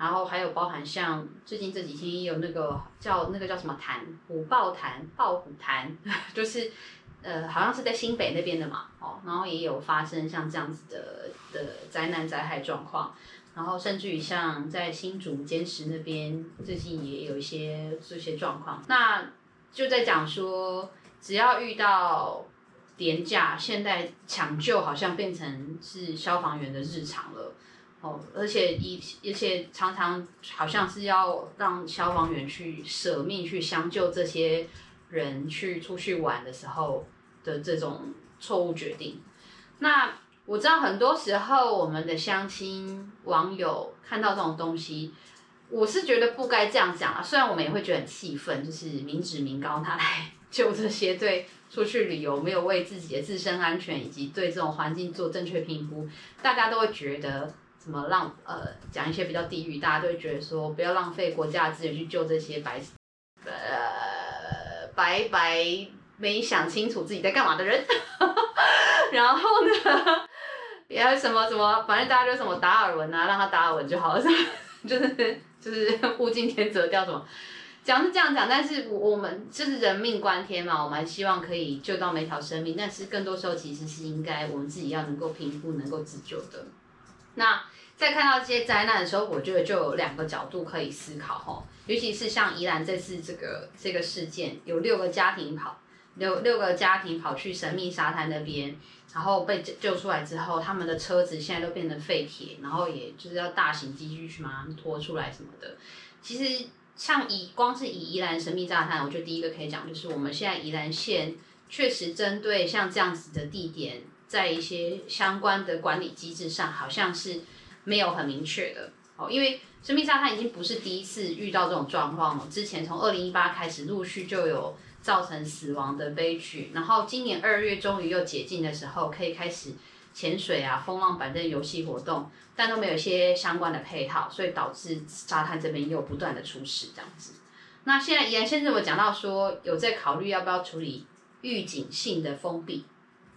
然后还有包含像最近这几天也有那个叫那个叫什么潭，虎豹潭、豹虎潭，就是呃好像是在新北那边的嘛，哦，然后也有发生像这样子的的灾难灾害状况。然后甚至于像在新竹尖石那边，最近也有一些这些状况。那就在讲说，只要遇到廉价，现在抢救好像变成是消防员的日常了。哦，而且一而且常常好像是要让消防员去舍命去相救这些人去出去玩的时候的这种错误决定。那。我知道很多时候我们的相亲网友看到这种东西，我是觉得不该这样讲啊。虽然我们也会觉得很气愤，就是民脂民膏他来 救这些对出去旅游没有为自己的自身安全以及对这种环境做正确评估，大家都会觉得什么浪呃讲一些比较地狱，大家都会觉得说不要浪费国家的资源去救这些白呃白白没想清楚自己在干嘛的人，然后呢？也有什么什么，反正大家就什么达尔文啊，让他达尔文就好了，是吧？就是就是物竞天择掉什么，讲是这样讲，但是我们就是人命关天嘛，我们希望可以救到每条生命，但是更多时候其实是应该我们自己要能够评估、能够自救的。那在看到这些灾难的时候，我觉得就有两个角度可以思考哈，尤其是像宜兰这次这个这个事件，有六个家庭跑，六六个家庭跑去神秘沙滩那边。然后被救出来之后，他们的车子现在都变成废铁，然后也就是要大型机具去把他们拖出来什么的。其实像以光是以宜兰神秘沙滩，我觉得第一个可以讲就是我们现在宜兰县确实针对像这样子的地点，在一些相关的管理机制上，好像是没有很明确的哦。因为神秘沙滩已经不是第一次遇到这种状况了，之前从二零一八开始陆续就有。造成死亡的悲剧，然后今年二月终于又解禁的时候，可以开始潜水啊、风浪板凳游戏活动，但都没有一些相关的配套，所以导致沙滩这边又不断的出事这样子。那现在宜兰县政府讲到说，有在考虑要不要处理预警性的封闭，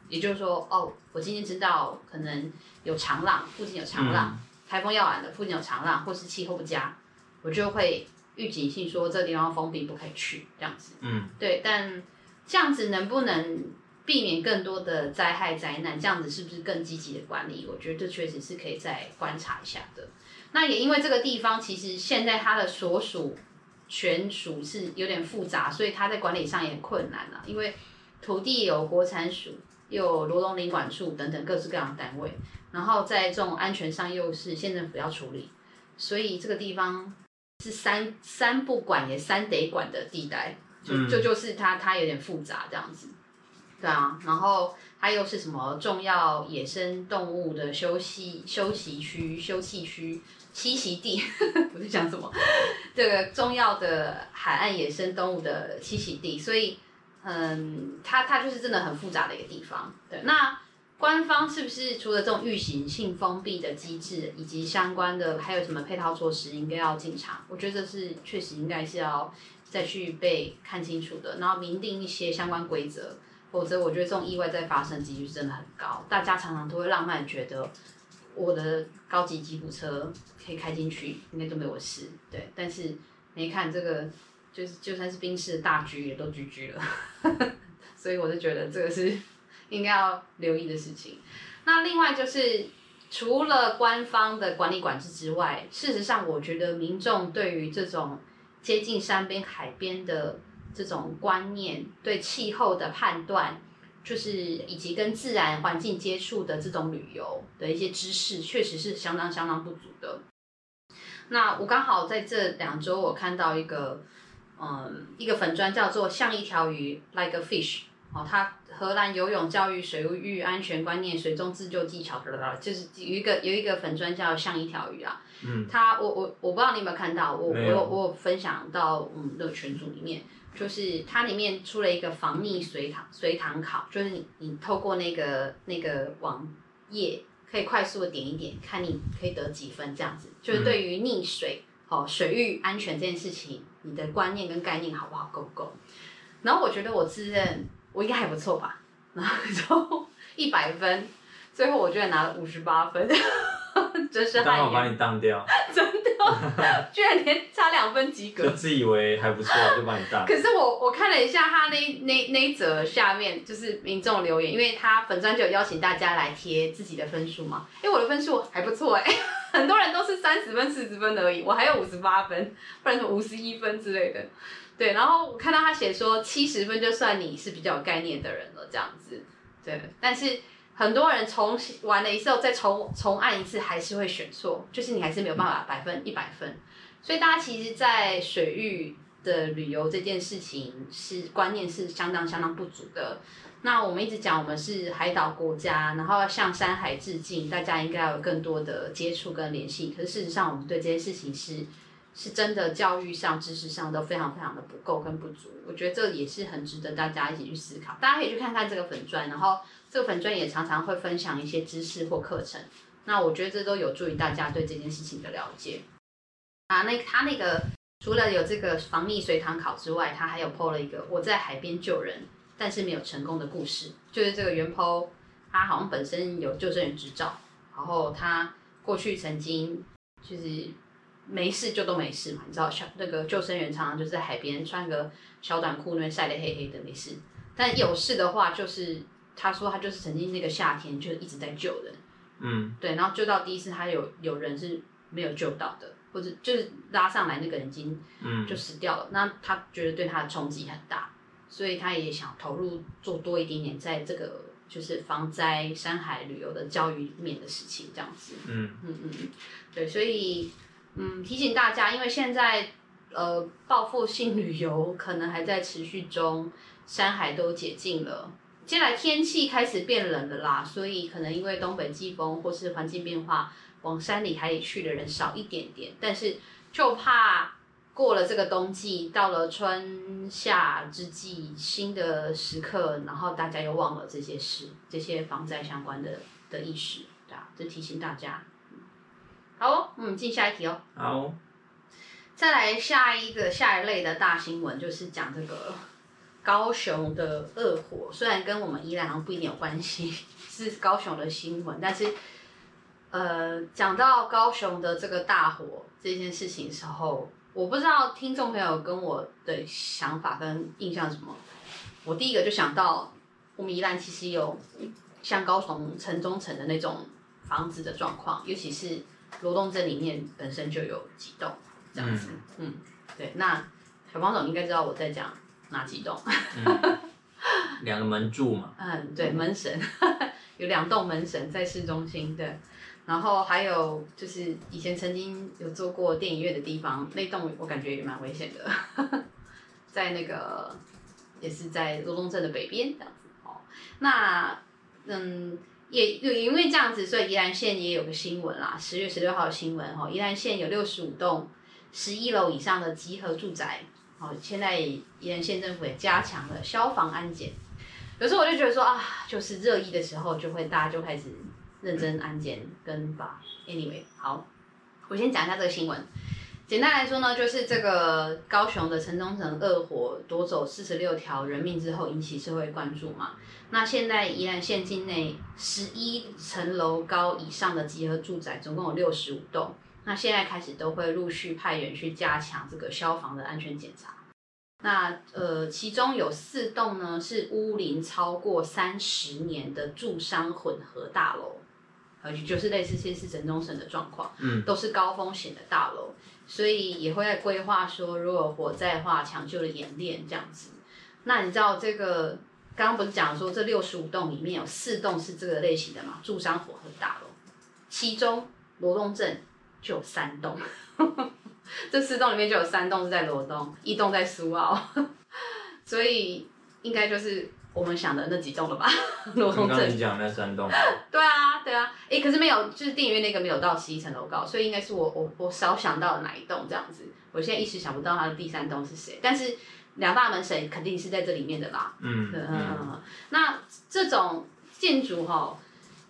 也就是说，哦，我今天知道可能有长浪，附近有长浪，台风要来了，附近有长浪，或是气候不佳，我就会。预警性说这个地方封闭不可以去这样子，嗯，对，但这样子能不能避免更多的灾害灾难？这样子是不是更积极的管理？我觉得这确实是可以再观察一下的。那也因为这个地方其实现在它的所属权属是有点复杂，所以它在管理上也很困难了。因为土地有国产署，又有罗东林管处等等各式各样的单位，然后在这种安全上又是县政府要处理，所以这个地方是三三不管也三得管的地带，就就就是它它有点复杂这样子，对啊，然后它又是什么重要野生动物的休息休息区、休憩区、栖息地，我在讲什么？这个重要的海岸野生动物的栖息地，所以嗯，它它就是真的很复杂的一个地方，对，那。官方是不是除了这种预行性封闭的机制，以及相关的还有什么配套措施，应该要进场？我觉得这是确实应该是要再去被看清楚的，然后明定一些相关规则，否则我觉得这种意外再发生几率真的很高。大家常常都会浪漫觉得我的高级吉普车可以开进去，应该都没有事，对。但是没看这个，就是就算是宾士的大狙也都狙狙了，所以我就觉得这个是。应该要留意的事情。那另外就是，除了官方的管理管制之外，事实上，我觉得民众对于这种接近山边、海边的这种观念，对气候的判断，就是以及跟自然环境接触的这种旅游的一些知识，确实是相当相当不足的。那我刚好在这两周，我看到一个，嗯，一个粉砖叫做“像一条鱼 ”，like a fish。哦，它荷兰游泳教育、水域安全观念、水中自救技巧，就是有一个有一个粉砖叫像一条鱼啊。嗯。他我我我不知道你有没有看到，我我我有分享到我们的群组里面，就是它里面出了一个防溺随堂随堂考，就是你你透过那个那个网页可以快速的点一点，看你可以得几分这样子。就是对于溺水哦水域安全这件事情，你的观念跟概念好不好，够不够？然后我觉得我自认。我应该还不错吧，然后就一百分，最后我居然拿了五十八分，真是害。刚好把你当掉。真的，居然连差两分及格。就自以为还不错，就把你当。可是我我看了一下他那那那一则下面就是民众留言，因为他粉专就有邀请大家来贴自己的分数嘛，哎，我的分数还不错哎，很多人都是三十分四十分而已，我还有五十八分，不然什么五十一分之类的。对，然后我看到他写说七十分就算你是比较有概念的人了，这样子。对，但是很多人重玩了一次后再重重按一次还是会选错，就是你还是没有办法百分一百分。所以大家其实，在水域的旅游这件事情是观念是相当相当不足的。那我们一直讲我们是海岛国家，然后要向山海致敬，大家应该有更多的接触跟联系。可是事实上，我们对这件事情是。是真的，教育上、知识上都非常非常的不够跟不足，我觉得这也是很值得大家一起去思考。大家可以去看看这个粉砖，然后这个粉专也常常会分享一些知识或课程。那我觉得这都有助于大家对这件事情的了解。啊，那他那个除了有这个防溺随堂考之外，他还有 po 了一个我在海边救人，但是没有成功的故事。就是这个原 po，他好像本身有救生员执照，然后他过去曾经就是。没事就都没事嘛，你知道，小那个救生员常常就是在海边穿个小短裤，那边晒得黑黑的，没事。但有事的话，就是他说他就是曾经那个夏天就一直在救人，嗯，对，然后救到第一次他有有人是没有救到的，或者就是拉上来那个人已经嗯就死掉了，嗯、那他觉得对他的冲击很大，所以他也想投入做多一点点在这个就是防灾山海旅游的教育里面的事情这样子，嗯嗯嗯嗯，对，所以。嗯，提醒大家，因为现在呃，报复性旅游可能还在持续中，山海都解禁了，接下来天气开始变冷了啦，所以可能因为东北季风或是环境变化，往山里海里去的人少一点点，但是就怕过了这个冬季，到了春夏之际，新的时刻，然后大家又忘了这些事，这些防灾相关的的意识，对啊，就提醒大家。好，嗯，进下一题哦。好，再来下一个下一类的大新闻，就是讲这个高雄的恶火，虽然跟我们宜兰好像不一定有关系，是高雄的新闻，但是呃，讲到高雄的这个大火这件事情的时候，我不知道听众朋友跟我的想法跟印象什么。我第一个就想到，我们宜兰其实有像高雄城中城的那种房子的状况，尤其是。罗东镇里面本身就有几栋这样子，嗯，嗯，对，那小帮手应该知道我在讲哪几栋，嗯、两个门柱嘛，嗯，对，门神，有两栋门神在市中心，对。然后还有就是以前曾经有做过电影院的地方，那栋我感觉也蛮危险的，在那个也是在罗东镇的北边这样子哦。那嗯，也有因为这样子，所以宜兰县也有个新闻啦，十月十六号的新闻哦，宜兰县有六十五栋十一楼以上的集合住宅，哦，现在宜兰县政府也加强了消防安检。有时候我就觉得说啊，就是热议的时候，就会大家就开始。认真安检跟法，anyway，好，我先讲一下这个新闻。简单来说呢，就是这个高雄的城中城恶火夺走四十六条人命之后，引起社会关注嘛。那现在宜兰县境内十一层楼高以上的集合住宅，总共有六十五栋。那现在开始都会陆续派员去加强这个消防的安全检查。那呃，其中有四栋呢是屋龄超过三十年的住商混合大楼。呃，就是类似现是城中省的状况，嗯，都是高风险的大楼，所以也会在规划说，如果火灾的话，抢救的演练这样子。那你知道这个刚刚不是讲说这六十五栋里面有四栋是这个类型的嘛？住商混合大楼，其中罗东镇就有三栋，这四栋里面就有三栋是在罗东，一栋在苏澳，所以应该就是。我们想的那几栋了吧？罗东镇。刚刚你讲那三栋。对啊，对啊，哎，可是没有，就是电影院那个没有到十一层楼高，所以应该是我我我少想到了哪一栋这样子。我现在一时想不到它的第三栋是谁，但是两大门神肯定是在这里面的啦。嗯嗯嗯。那这种建筑哈、哦，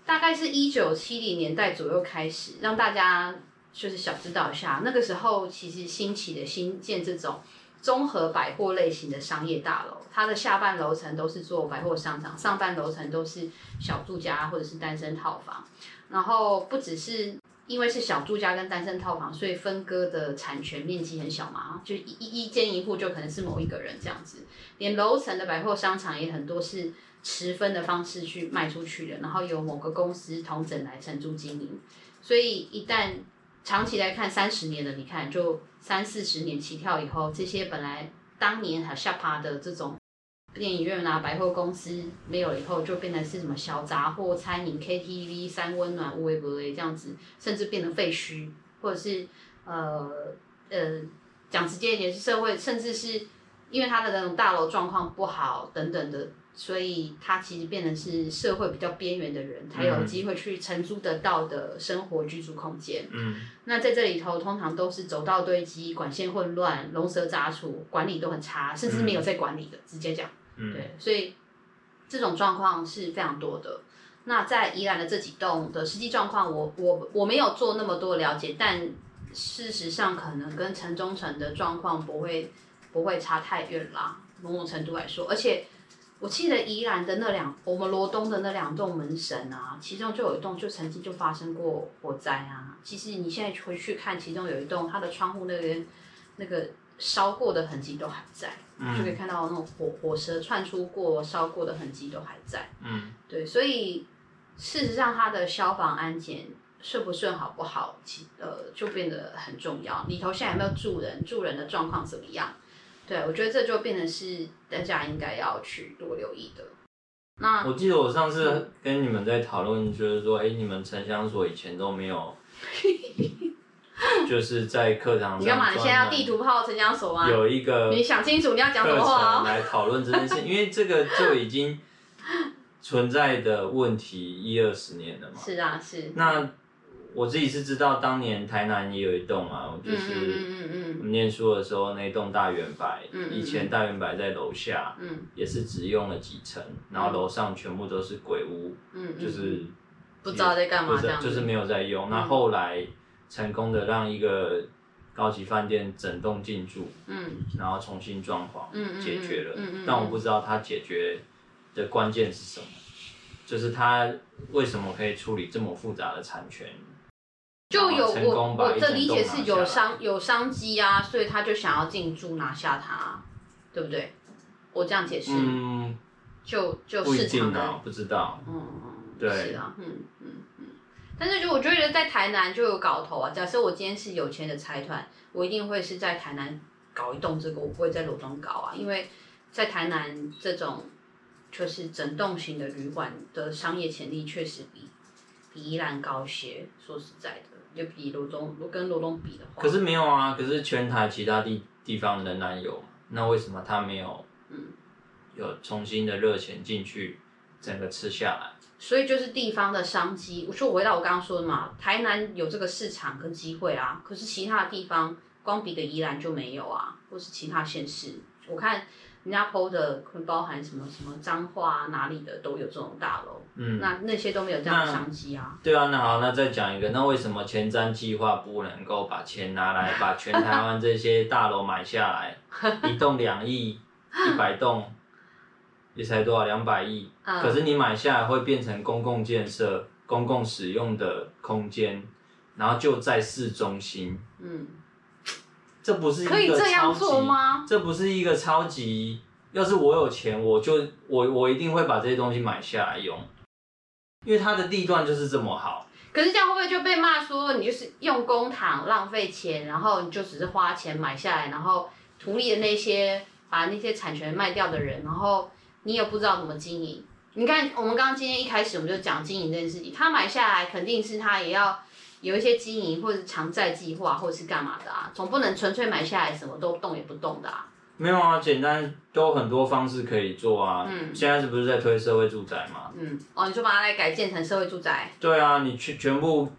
大概是一九七零年代左右开始，让大家就是小知道下，那个时候其实兴起的新建这种。综合百货类型的商业大楼，它的下半楼层都是做百货商场，上半楼层都是小住家或者是单身套房。然后不只是因为是小住家跟单身套房，所以分割的产权面积很小嘛，就一一间一户就可能是某一个人这样子。连楼层的百货商场也很多是持分的方式去卖出去的，然后由某个公司统整来承租经营。所以一旦长期来看，三十年了，你看就。三四十年起跳以后，这些本来当年还下趴的这种电影院啊、百货公司没有了以后，就变成是什么小杂货、餐饮、KTV、三温暖、无微不微这样子，甚至变成废墟，或者是呃呃讲直接一点，是社会，甚至是因为它的那种大楼状况不好等等的。所以他其实变成是社会比较边缘的人才有机会去承租得到的生活居住空间。嗯，那在这里头通常都是走道堆积、管线混乱、龙蛇杂处，管理都很差，甚至没有在管理的。直接讲，嗯，对，所以这种状况是非常多的。那在宜兰的这几栋的实际状况，我我我没有做那么多了解，但事实上可能跟城中城的状况不会不会差太远啦。某种程度来说，而且。我记得宜兰的那两，我们罗东的那两栋门神啊，其中就有一栋就曾经就发生过火灾啊。其实你现在回去看，其中有一栋它的窗户那边那个烧过的痕迹都还在，嗯、就可以看到那种火火舌窜出过烧过的痕迹都还在。嗯，对，所以事实上它的消防安检顺不顺好不好，其呃就变得很重要。里头现在有没有住人，住人的状况怎么样？对，我觉得这就变成是大家应该要去多留意的。那我记得我上次跟你们在讨论，就是说，哎，你们城乡所以前都没有，就是在课堂上。你干嘛？你现在要地图炮城乡所啊？有一个，你想清楚你要讲什么话来讨论这件事，因为这个就已经存在的问题一二十年了嘛。是啊，是。那。我自己是知道，当年台南也有一栋啊，就是我们念书的时候那栋大远百，以前大圆白在楼下，也是只用了几层，然后楼上全部都是鬼屋，就是不知道在干嘛，就是没有在用。那后来成功的让一个高级饭店整栋进驻，然后重新装潢，解决了。但我不知道它解决的关键是什么，就是它为什么可以处理这么复杂的产权。就有我我的理解是有商有商机啊，所以他就想要进驻拿下它，对不对？我这样解释，嗯，就就市场的不，不知道，嗯嗯，对，是啊，嗯嗯嗯。但是就我觉得在台南就有搞头啊。假设我今天是有钱的财团，我一定会是在台南搞一栋这个，我不会在罗东搞啊，因为在台南这种就是整栋型的旅馆的商业潜力确实比比宜兰高些。说实在的，就比罗东，我跟罗东比的话，可是没有啊，可是全台其他地地方仍然有，那为什么他没有？嗯，有重新的热钱进去，整个吃下来。所以就是地方的商机。我说回到我刚刚说的嘛，台南有这个市场跟机会啊，可是其他的地方光比个宜兰就没有啊，或是其他县市，我看人家 PO 的会包含什么什么脏话啊哪里的都有这种大楼，嗯，那那些都没有这样的商机啊。对啊，那好，那再讲一个，那为什么前瞻计划不能够把钱拿来把全台湾这些大楼买下来，一栋两亿，一百栋？也才多少两百亿，嗯、可是你买下来会变成公共建设、公共使用的空间，然后就在市中心。嗯，这不是一个，可以这样做吗？这不是一个超级。要是我有钱，我就我我一定会把这些东西买下来用，因为它的地段就是这么好。可是这样会不会就被骂说你就是用公帑浪费钱，然后你就只是花钱买下来，然后图利的那些把那些产权卖掉的人，然后。你也不知道怎么经营。你看，我们刚刚今天一开始我们就讲经营这件事情，他买下来肯定是他也要有一些经营或者是偿债计划，或者是干嘛的啊，总不能纯粹买下来什么都动也不动的啊。没有啊，简单都很多方式可以做啊。嗯。现在是不是在推社会住宅嘛？嗯。哦，你就把它来改建成社会住宅。对啊，你去全部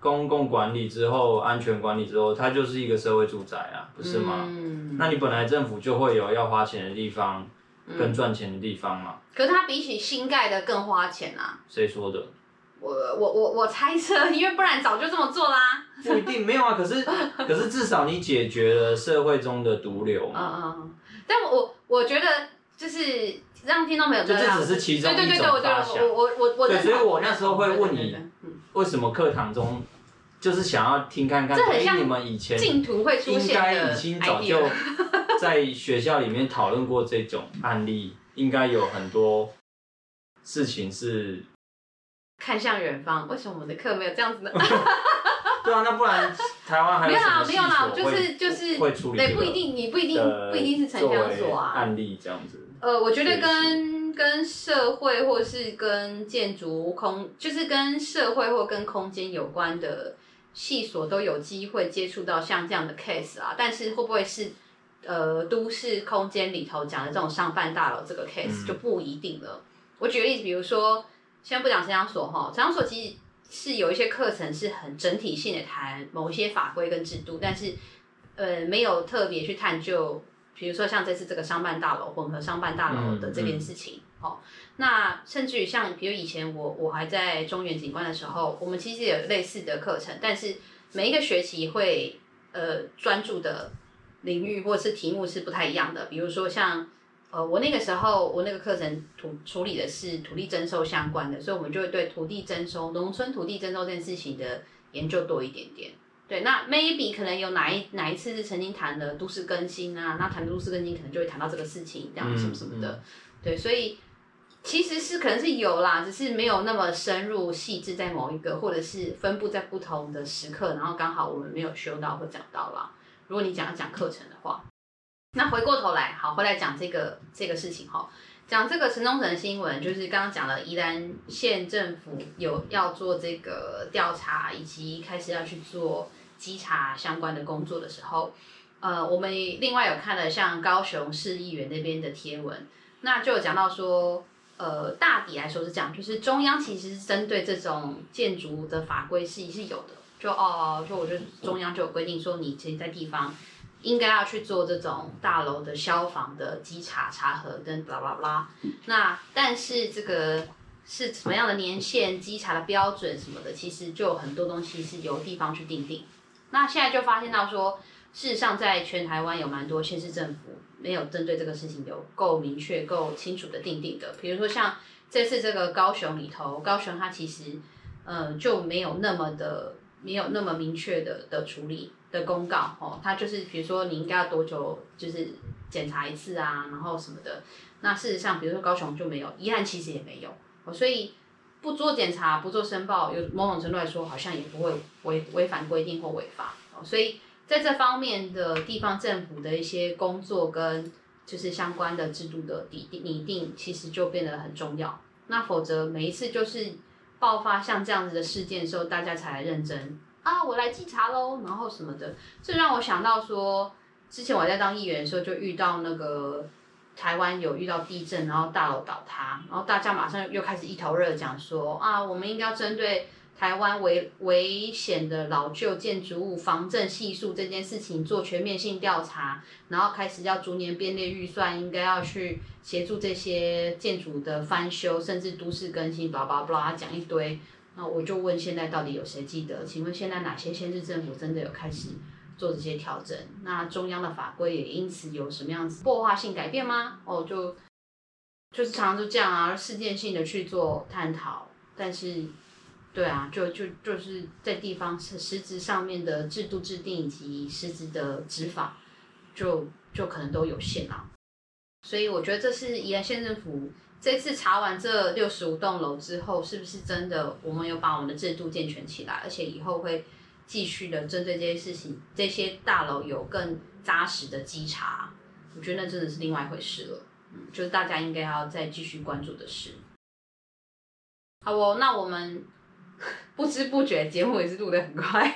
公共管理之后，安全管理之后，它就是一个社会住宅啊，不是吗？嗯。那你本来政府就会有要花钱的地方。跟赚钱的地方嘛，可是它比起新盖的更花钱啊。谁说的？我我我我猜测，因为不然早就这么做啦。不一定没有啊，可是可是至少你解决了社会中的毒瘤嘛。嗯嗯。但我我觉得就是让听众朋友知道，就这只是其中一种发想。对我我我我。对，所以我那时候会问你，为什么课堂中就是想要听看看，这很像，你们以前竞图会出现的，应该已经早就。在学校里面讨论过这种案例，应该有很多事情是看向远方。为什么我们的课没有这样子呢？对啊，那不然台湾还有什么没有啦，没有啦，就是就是会处理？对，不一定，你不一定不一定是城乡所啊。案例这样子。呃，我觉得跟跟社会或是跟建筑空，就是跟社会或跟空间有关的系所都有机会接触到像这样的 case 啊。但是会不会是？呃，都市空间里头讲的这种商办大楼这个 case 就不一定了。嗯、我举个例子，比如说，先不讲城乡所哈，城乡所其实是有一些课程是很整体性的谈某一些法规跟制度，但是呃，没有特别去探究，比如说像这次这个商办大楼混合商办大楼的这件事情，哦、嗯，嗯、那甚至于像比如以前我我还在中原景观的时候，我们其实也有类似的课程，但是每一个学期会呃专注的。领域或者是题目是不太一样的，比如说像，呃，我那个时候我那个课程土处理的是土地征收相关的，所以我们就会对土地征收、农村土地征收这件事情的研究多一点点。对，那 maybe 可能有哪一哪一次是曾经谈的都市更新啊，那谈都市更新可能就会谈到这个事情，这样什么什么的。嗯嗯、对，所以其实是可能是有啦，只是没有那么深入细致在某一个，或者是分布在不同的时刻，然后刚好我们没有修到或讲到啦。如果你讲要讲课程的话，那回过头来，好，回来讲这个这个事情哈，讲这个城中城的新闻，就是刚刚讲了宜兰县政府有要做这个调查，以及开始要去做稽查相关的工作的时候，呃，我们另外有看了像高雄市议员那边的贴文，那就有讲到说，呃，大抵来说是这样，就是中央其实是针对这种建筑的法规是是有的。就哦，就我觉得中央就有规定说，你其实在地方应该要去做这种大楼的消防的稽查查核跟巴拉巴拉。那但是这个是什么样的年限、稽查的标准什么的，其实就很多东西是由地方去定定。那现在就发现到说，事实上在全台湾有蛮多县市政府没有针对这个事情有够明确、够清楚的定定的。比如说像这次这个高雄里头，高雄它其实呃就没有那么的。没有那么明确的的处理的公告哦，他就是比如说你应该要多久就是检查一次啊，然后什么的。那事实上，比如说高雄就没有，宜兰其实也没有，所以不做检查、不做申报，有某种程度来说，好像也不会违违反规定或违法。所以在这方面的地方政府的一些工作跟就是相关的制度的拟定拟定，其实就变得很重要。那否则每一次就是爆发像这样子的事件的时候，大家才来认真啊，我来稽查喽，然后什么的，这让我想到说，之前我在当议员的时候就遇到那个。台湾有遇到地震，然后大楼倒塌，然后大家马上又开始一头热讲说啊，我们应该要针对台湾危危险的老旧建筑物防震系数这件事情做全面性调查，然后开始要逐年编列预算，应该要去协助这些建筑的翻修，甚至都市更新，巴拉巴拉讲一堆。那我就问，现在到底有谁记得？请问现在哪些县市政府真的有开始？做这些调整，那中央的法规也因此有什么样子破坏性改变吗？哦，就就是常常就这样啊，事件性的去做探讨，但是，对啊，就就就是在地方实实质上面的制度制定以及实质的执法，就就可能都有限啊。所以我觉得这是宜兰县政府这次查完这六十五栋楼之后，是不是真的我们有把我们的制度健全起来，而且以后会。继续的针对这些事情，这些大楼有更扎实的稽查，我觉得那真的是另外一回事了。嗯，就是大家应该要再继续关注的事。好哦，那我们不知不觉节目也是录得很快，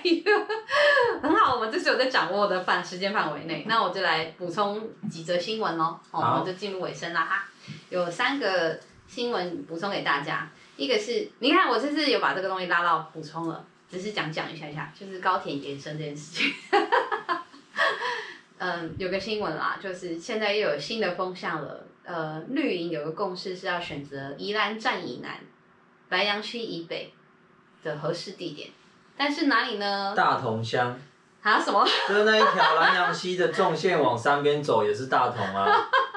很好，我们这是有在掌握的范时间范围内。那我就来补充几则新闻喽，我们就进入尾声了哈。有三个新闻补充给大家，一个是，你看我这次有把这个东西拉到补充了。只是讲讲一下一下，就是高铁延伸这件事情。嗯，有个新闻啦，就是现在又有新的风向了。呃，绿营有个共识是要选择宜兰站以南、白杨区以北的合适地点，但是哪里呢？大同乡。啊？什么？就是那一条南阳溪的纵线往山边走，也是大同啊。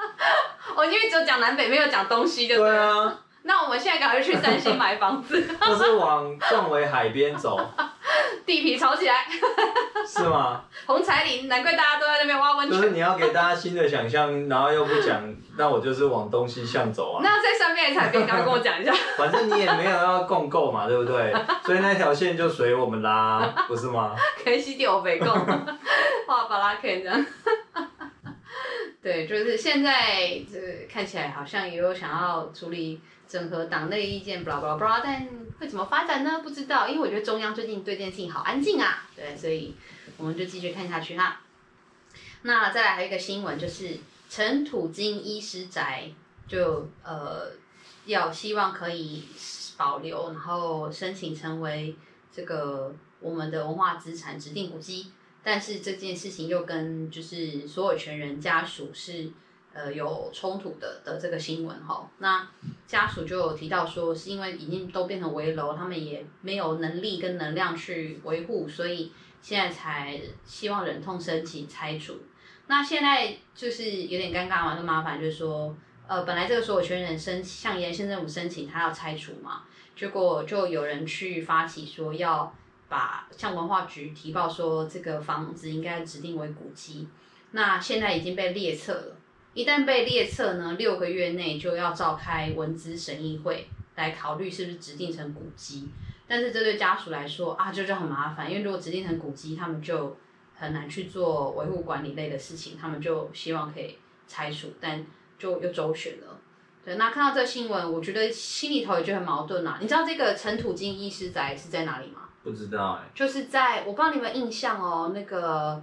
我因为只有讲南北，没有讲东西就对，对啊。那我们现在赶快去三星买房子，或是往壮围海边走，地皮炒起来，是吗？红彩林，难怪大家都在那边挖温泉。就是你要给大家新的想象，然后又不讲，那我就是往东西向走啊。那在上面的彩边，赶快跟我讲一下。反正你也没有要共购嘛，对不对？所以那条线就随我们拉，不是吗？可以西地欧北共，画巴拉 K 这样。对，就是现在这看起来好像也有想要处理。整合党内意见，blah blah blah，但会怎么发展呢？不知道，因为我觉得中央最近对这件事情好安静啊，对，所以我们就继续看下去哈。那再来还有一个新闻，就是陈土金医师宅就呃要希望可以保留，然后申请成为这个我们的文化资产指定古迹，但是这件事情又跟就是所有权人家属是。呃，有冲突的的这个新闻哈，那家属就有提到说，是因为已经都变成危楼，他们也没有能力跟能量去维护，所以现在才希望忍痛申请拆除。那现在就是有点尴尬嘛，就麻烦就是说，呃，本来这个所有权人申向宜兰县政府申请，他要拆除嘛，结果就有人去发起说要把向文化局提报说这个房子应该指定为古迹，那现在已经被列册了。一旦被列册呢，六个月内就要召开文资审议会来考虑是不是指定成古迹。但是这对家属来说啊，就就很麻烦，因为如果指定成古迹，他们就很难去做维护管理类的事情，他们就希望可以拆除，但就又周旋了。对，那看到这新闻，我觉得心里头也就很矛盾啊。你知道这个陈土金医师宅是在哪里吗？不知道哎、欸。就是在我不知道你们印象哦，那个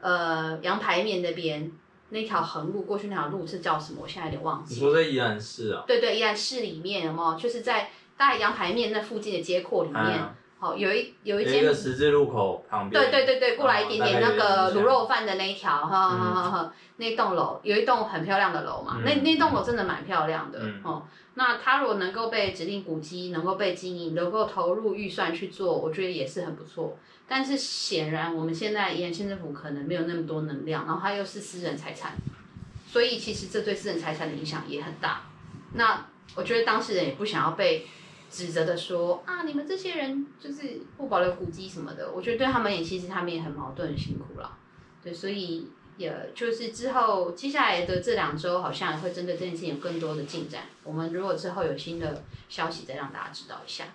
呃羊排面那边。那条横路过去那条路是叫什么？我现在有点忘记。你说在宜兰市啊？对对，宜兰市里面有没有？就是在大概羊排面那附近的街廓里面，好、啊、有一有一间。一个十字路口旁边。对对对对，过来一点点那个卤肉饭的那一条，哈哈哈哈。那栋楼有一栋很漂亮的楼嘛，嗯、那那栋楼真的蛮漂亮的、嗯、哦。那它如果能够被指定古迹，能够被经营，能够投入预算去做，我觉得也是很不错。但是显然我们现在宜兰县政府可能没有那么多能量，然后它又是私人财产，所以其实这对私人财产的影响也很大。那我觉得当事人也不想要被指责的说啊，你们这些人就是不保留古迹什么的。我觉得对他们也其实他们也很矛盾，很辛苦了。对，所以。也就是之后接下来的这两周，好像也会针对这件事情有更多的进展。我们如果之后有新的消息，再让大家知道一下。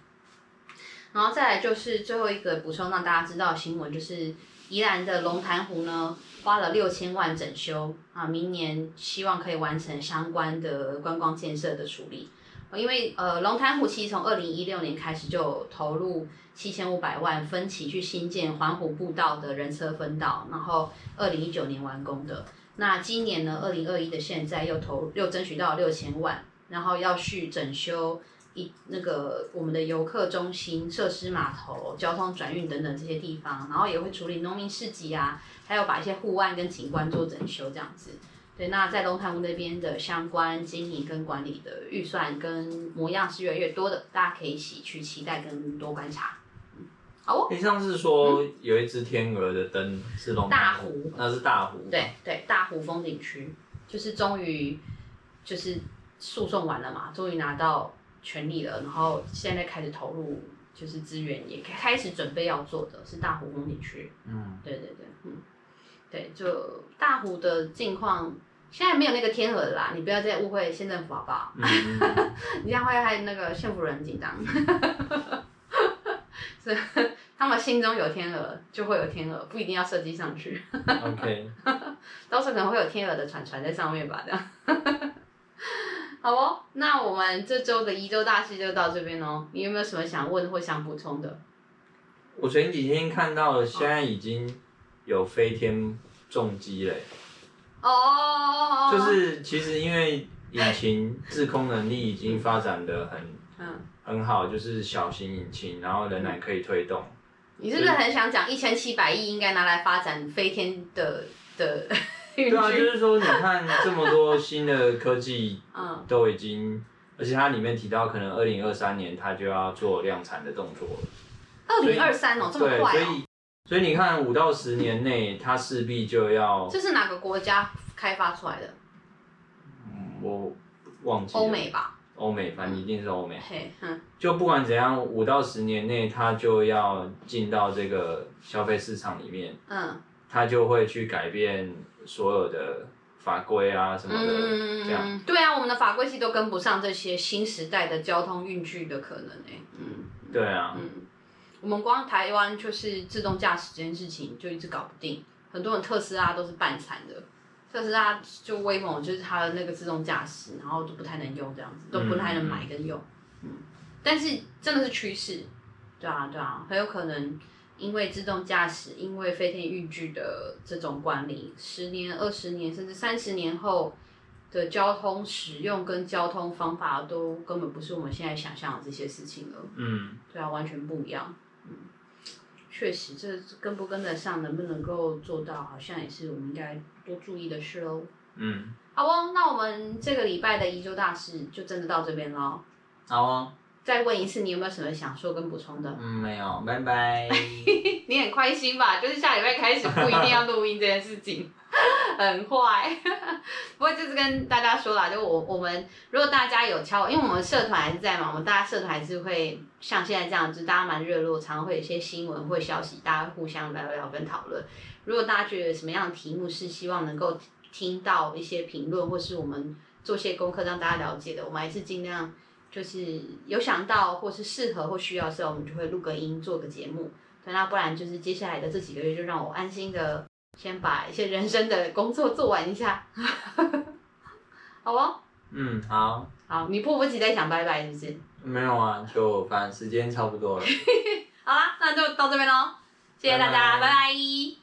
然后再来就是最后一个补充让大家知道的新闻，就是宜兰的龙潭湖呢花了六千万整修啊，明年希望可以完成相关的观光建设的处理。因为呃龙潭湖其实从二零一六年开始就投入七千五百万分期去新建环湖步道的人车分道，然后二零一九年完工的。那今年呢，二零二一的现在又投又争取到六千万，然后要去整修一那个我们的游客中心、设施码头、交通转运等等这些地方，然后也会处理农民市集啊，还有把一些护岸跟景观做整修这样子。对，那在龙潭湖那边的相关经营跟管理的预算跟模样是越来越多的，大家可以一起去期待跟多观察。好哦。你上次说有一只天鹅的灯是龙潭湖，大湖，那是大湖。对对，大湖风景区就是终于就是诉讼完了嘛，终于拿到权利了，然后现在开始投入就是资源，也开始准备要做的是大湖风景区。嗯，对对对，嗯，对，就大湖的近况。现在没有那个天鹅的啦，你不要再误会县政府好不好？嗯、你这样会害那个县府人紧张。是，他们心中有天鹅，就会有天鹅，不一定要设计上去。OK。到时候可能会有天鹅的船船在上面吧，这样。好哦，那我们这周的一周大事就到这边哦。你有没有什么想问或想补充的？我前几天看到了，现在已经有飞天重机嘞。哦，就是其实因为引擎自空能力已经发展的很，嗯，很好，就是小型引擎，然后仍然可以推动。你是不是很想讲一千七百亿应该拿来发展飞天的 的？对啊，就是说你看这么多新的科技，嗯，都已经，而且它里面提到可能二零二三年它就要做量产的动作了。二零二三哦，这么快哦。所以你看，五到十年内，它势必就要。这是哪个国家开发出来的？嗯，我忘记了。欧美吧。欧美，反正一定是欧美。嘿，嗯。就不管怎样，五到十年内，它就要进到这个消费市场里面。嗯。它就会去改变所有的法规啊什么的，嗯、这样。对啊，我们的法规其实都跟不上这些新时代的交通运具的可能诶。嗯。对啊。嗯。我们光台湾就是自动驾驶这件事情就一直搞不定，很多人特斯拉都是半残的，特斯拉就威猛，就是它的那个自动驾驶，然后都不太能用这样子，都不太能买跟用。嗯，但是真的是趋势，对啊对啊，很有可能因为自动驾驶，因为飞天运具的这种管理，十年、二十年甚至三十年后的交通使用跟交通方法都根本不是我们现在想象的这些事情了。嗯，对啊，完全不一样。确实，这跟不跟得上，能不能够做到，好像也是我们应该多注意的事喽。嗯，好哦，那我们这个礼拜的一周大事就真的到这边喽。好哦。再问一次，你有没有什么想说跟补充的？嗯，没有，拜拜。你很开心吧？就是下礼拜开始不一定要录音这件事情，很坏。不过就是跟大家说啦，就我我们如果大家有敲，因为我们社团还是在嘛，我们大家社团还是会像现在这样，就大家蛮热络，常常会有一些新闻或消息，大家互相聊聊跟讨论。如果大家觉得什么样的题目是希望能够听到一些评论，或是我们做些功课让大家了解的，我们还是尽量。就是有想到或是适合或需要的时候，我们就会录个音做个节目。对，那不然就是接下来的这几个月，就让我安心的先把一些人生的工作做完一下，好哦？嗯，好。好，你迫不及待想拜拜是不是？没有啊，就反正时间差不多了。好啦，那就到这边喽，谢谢大家，拜拜。拜拜。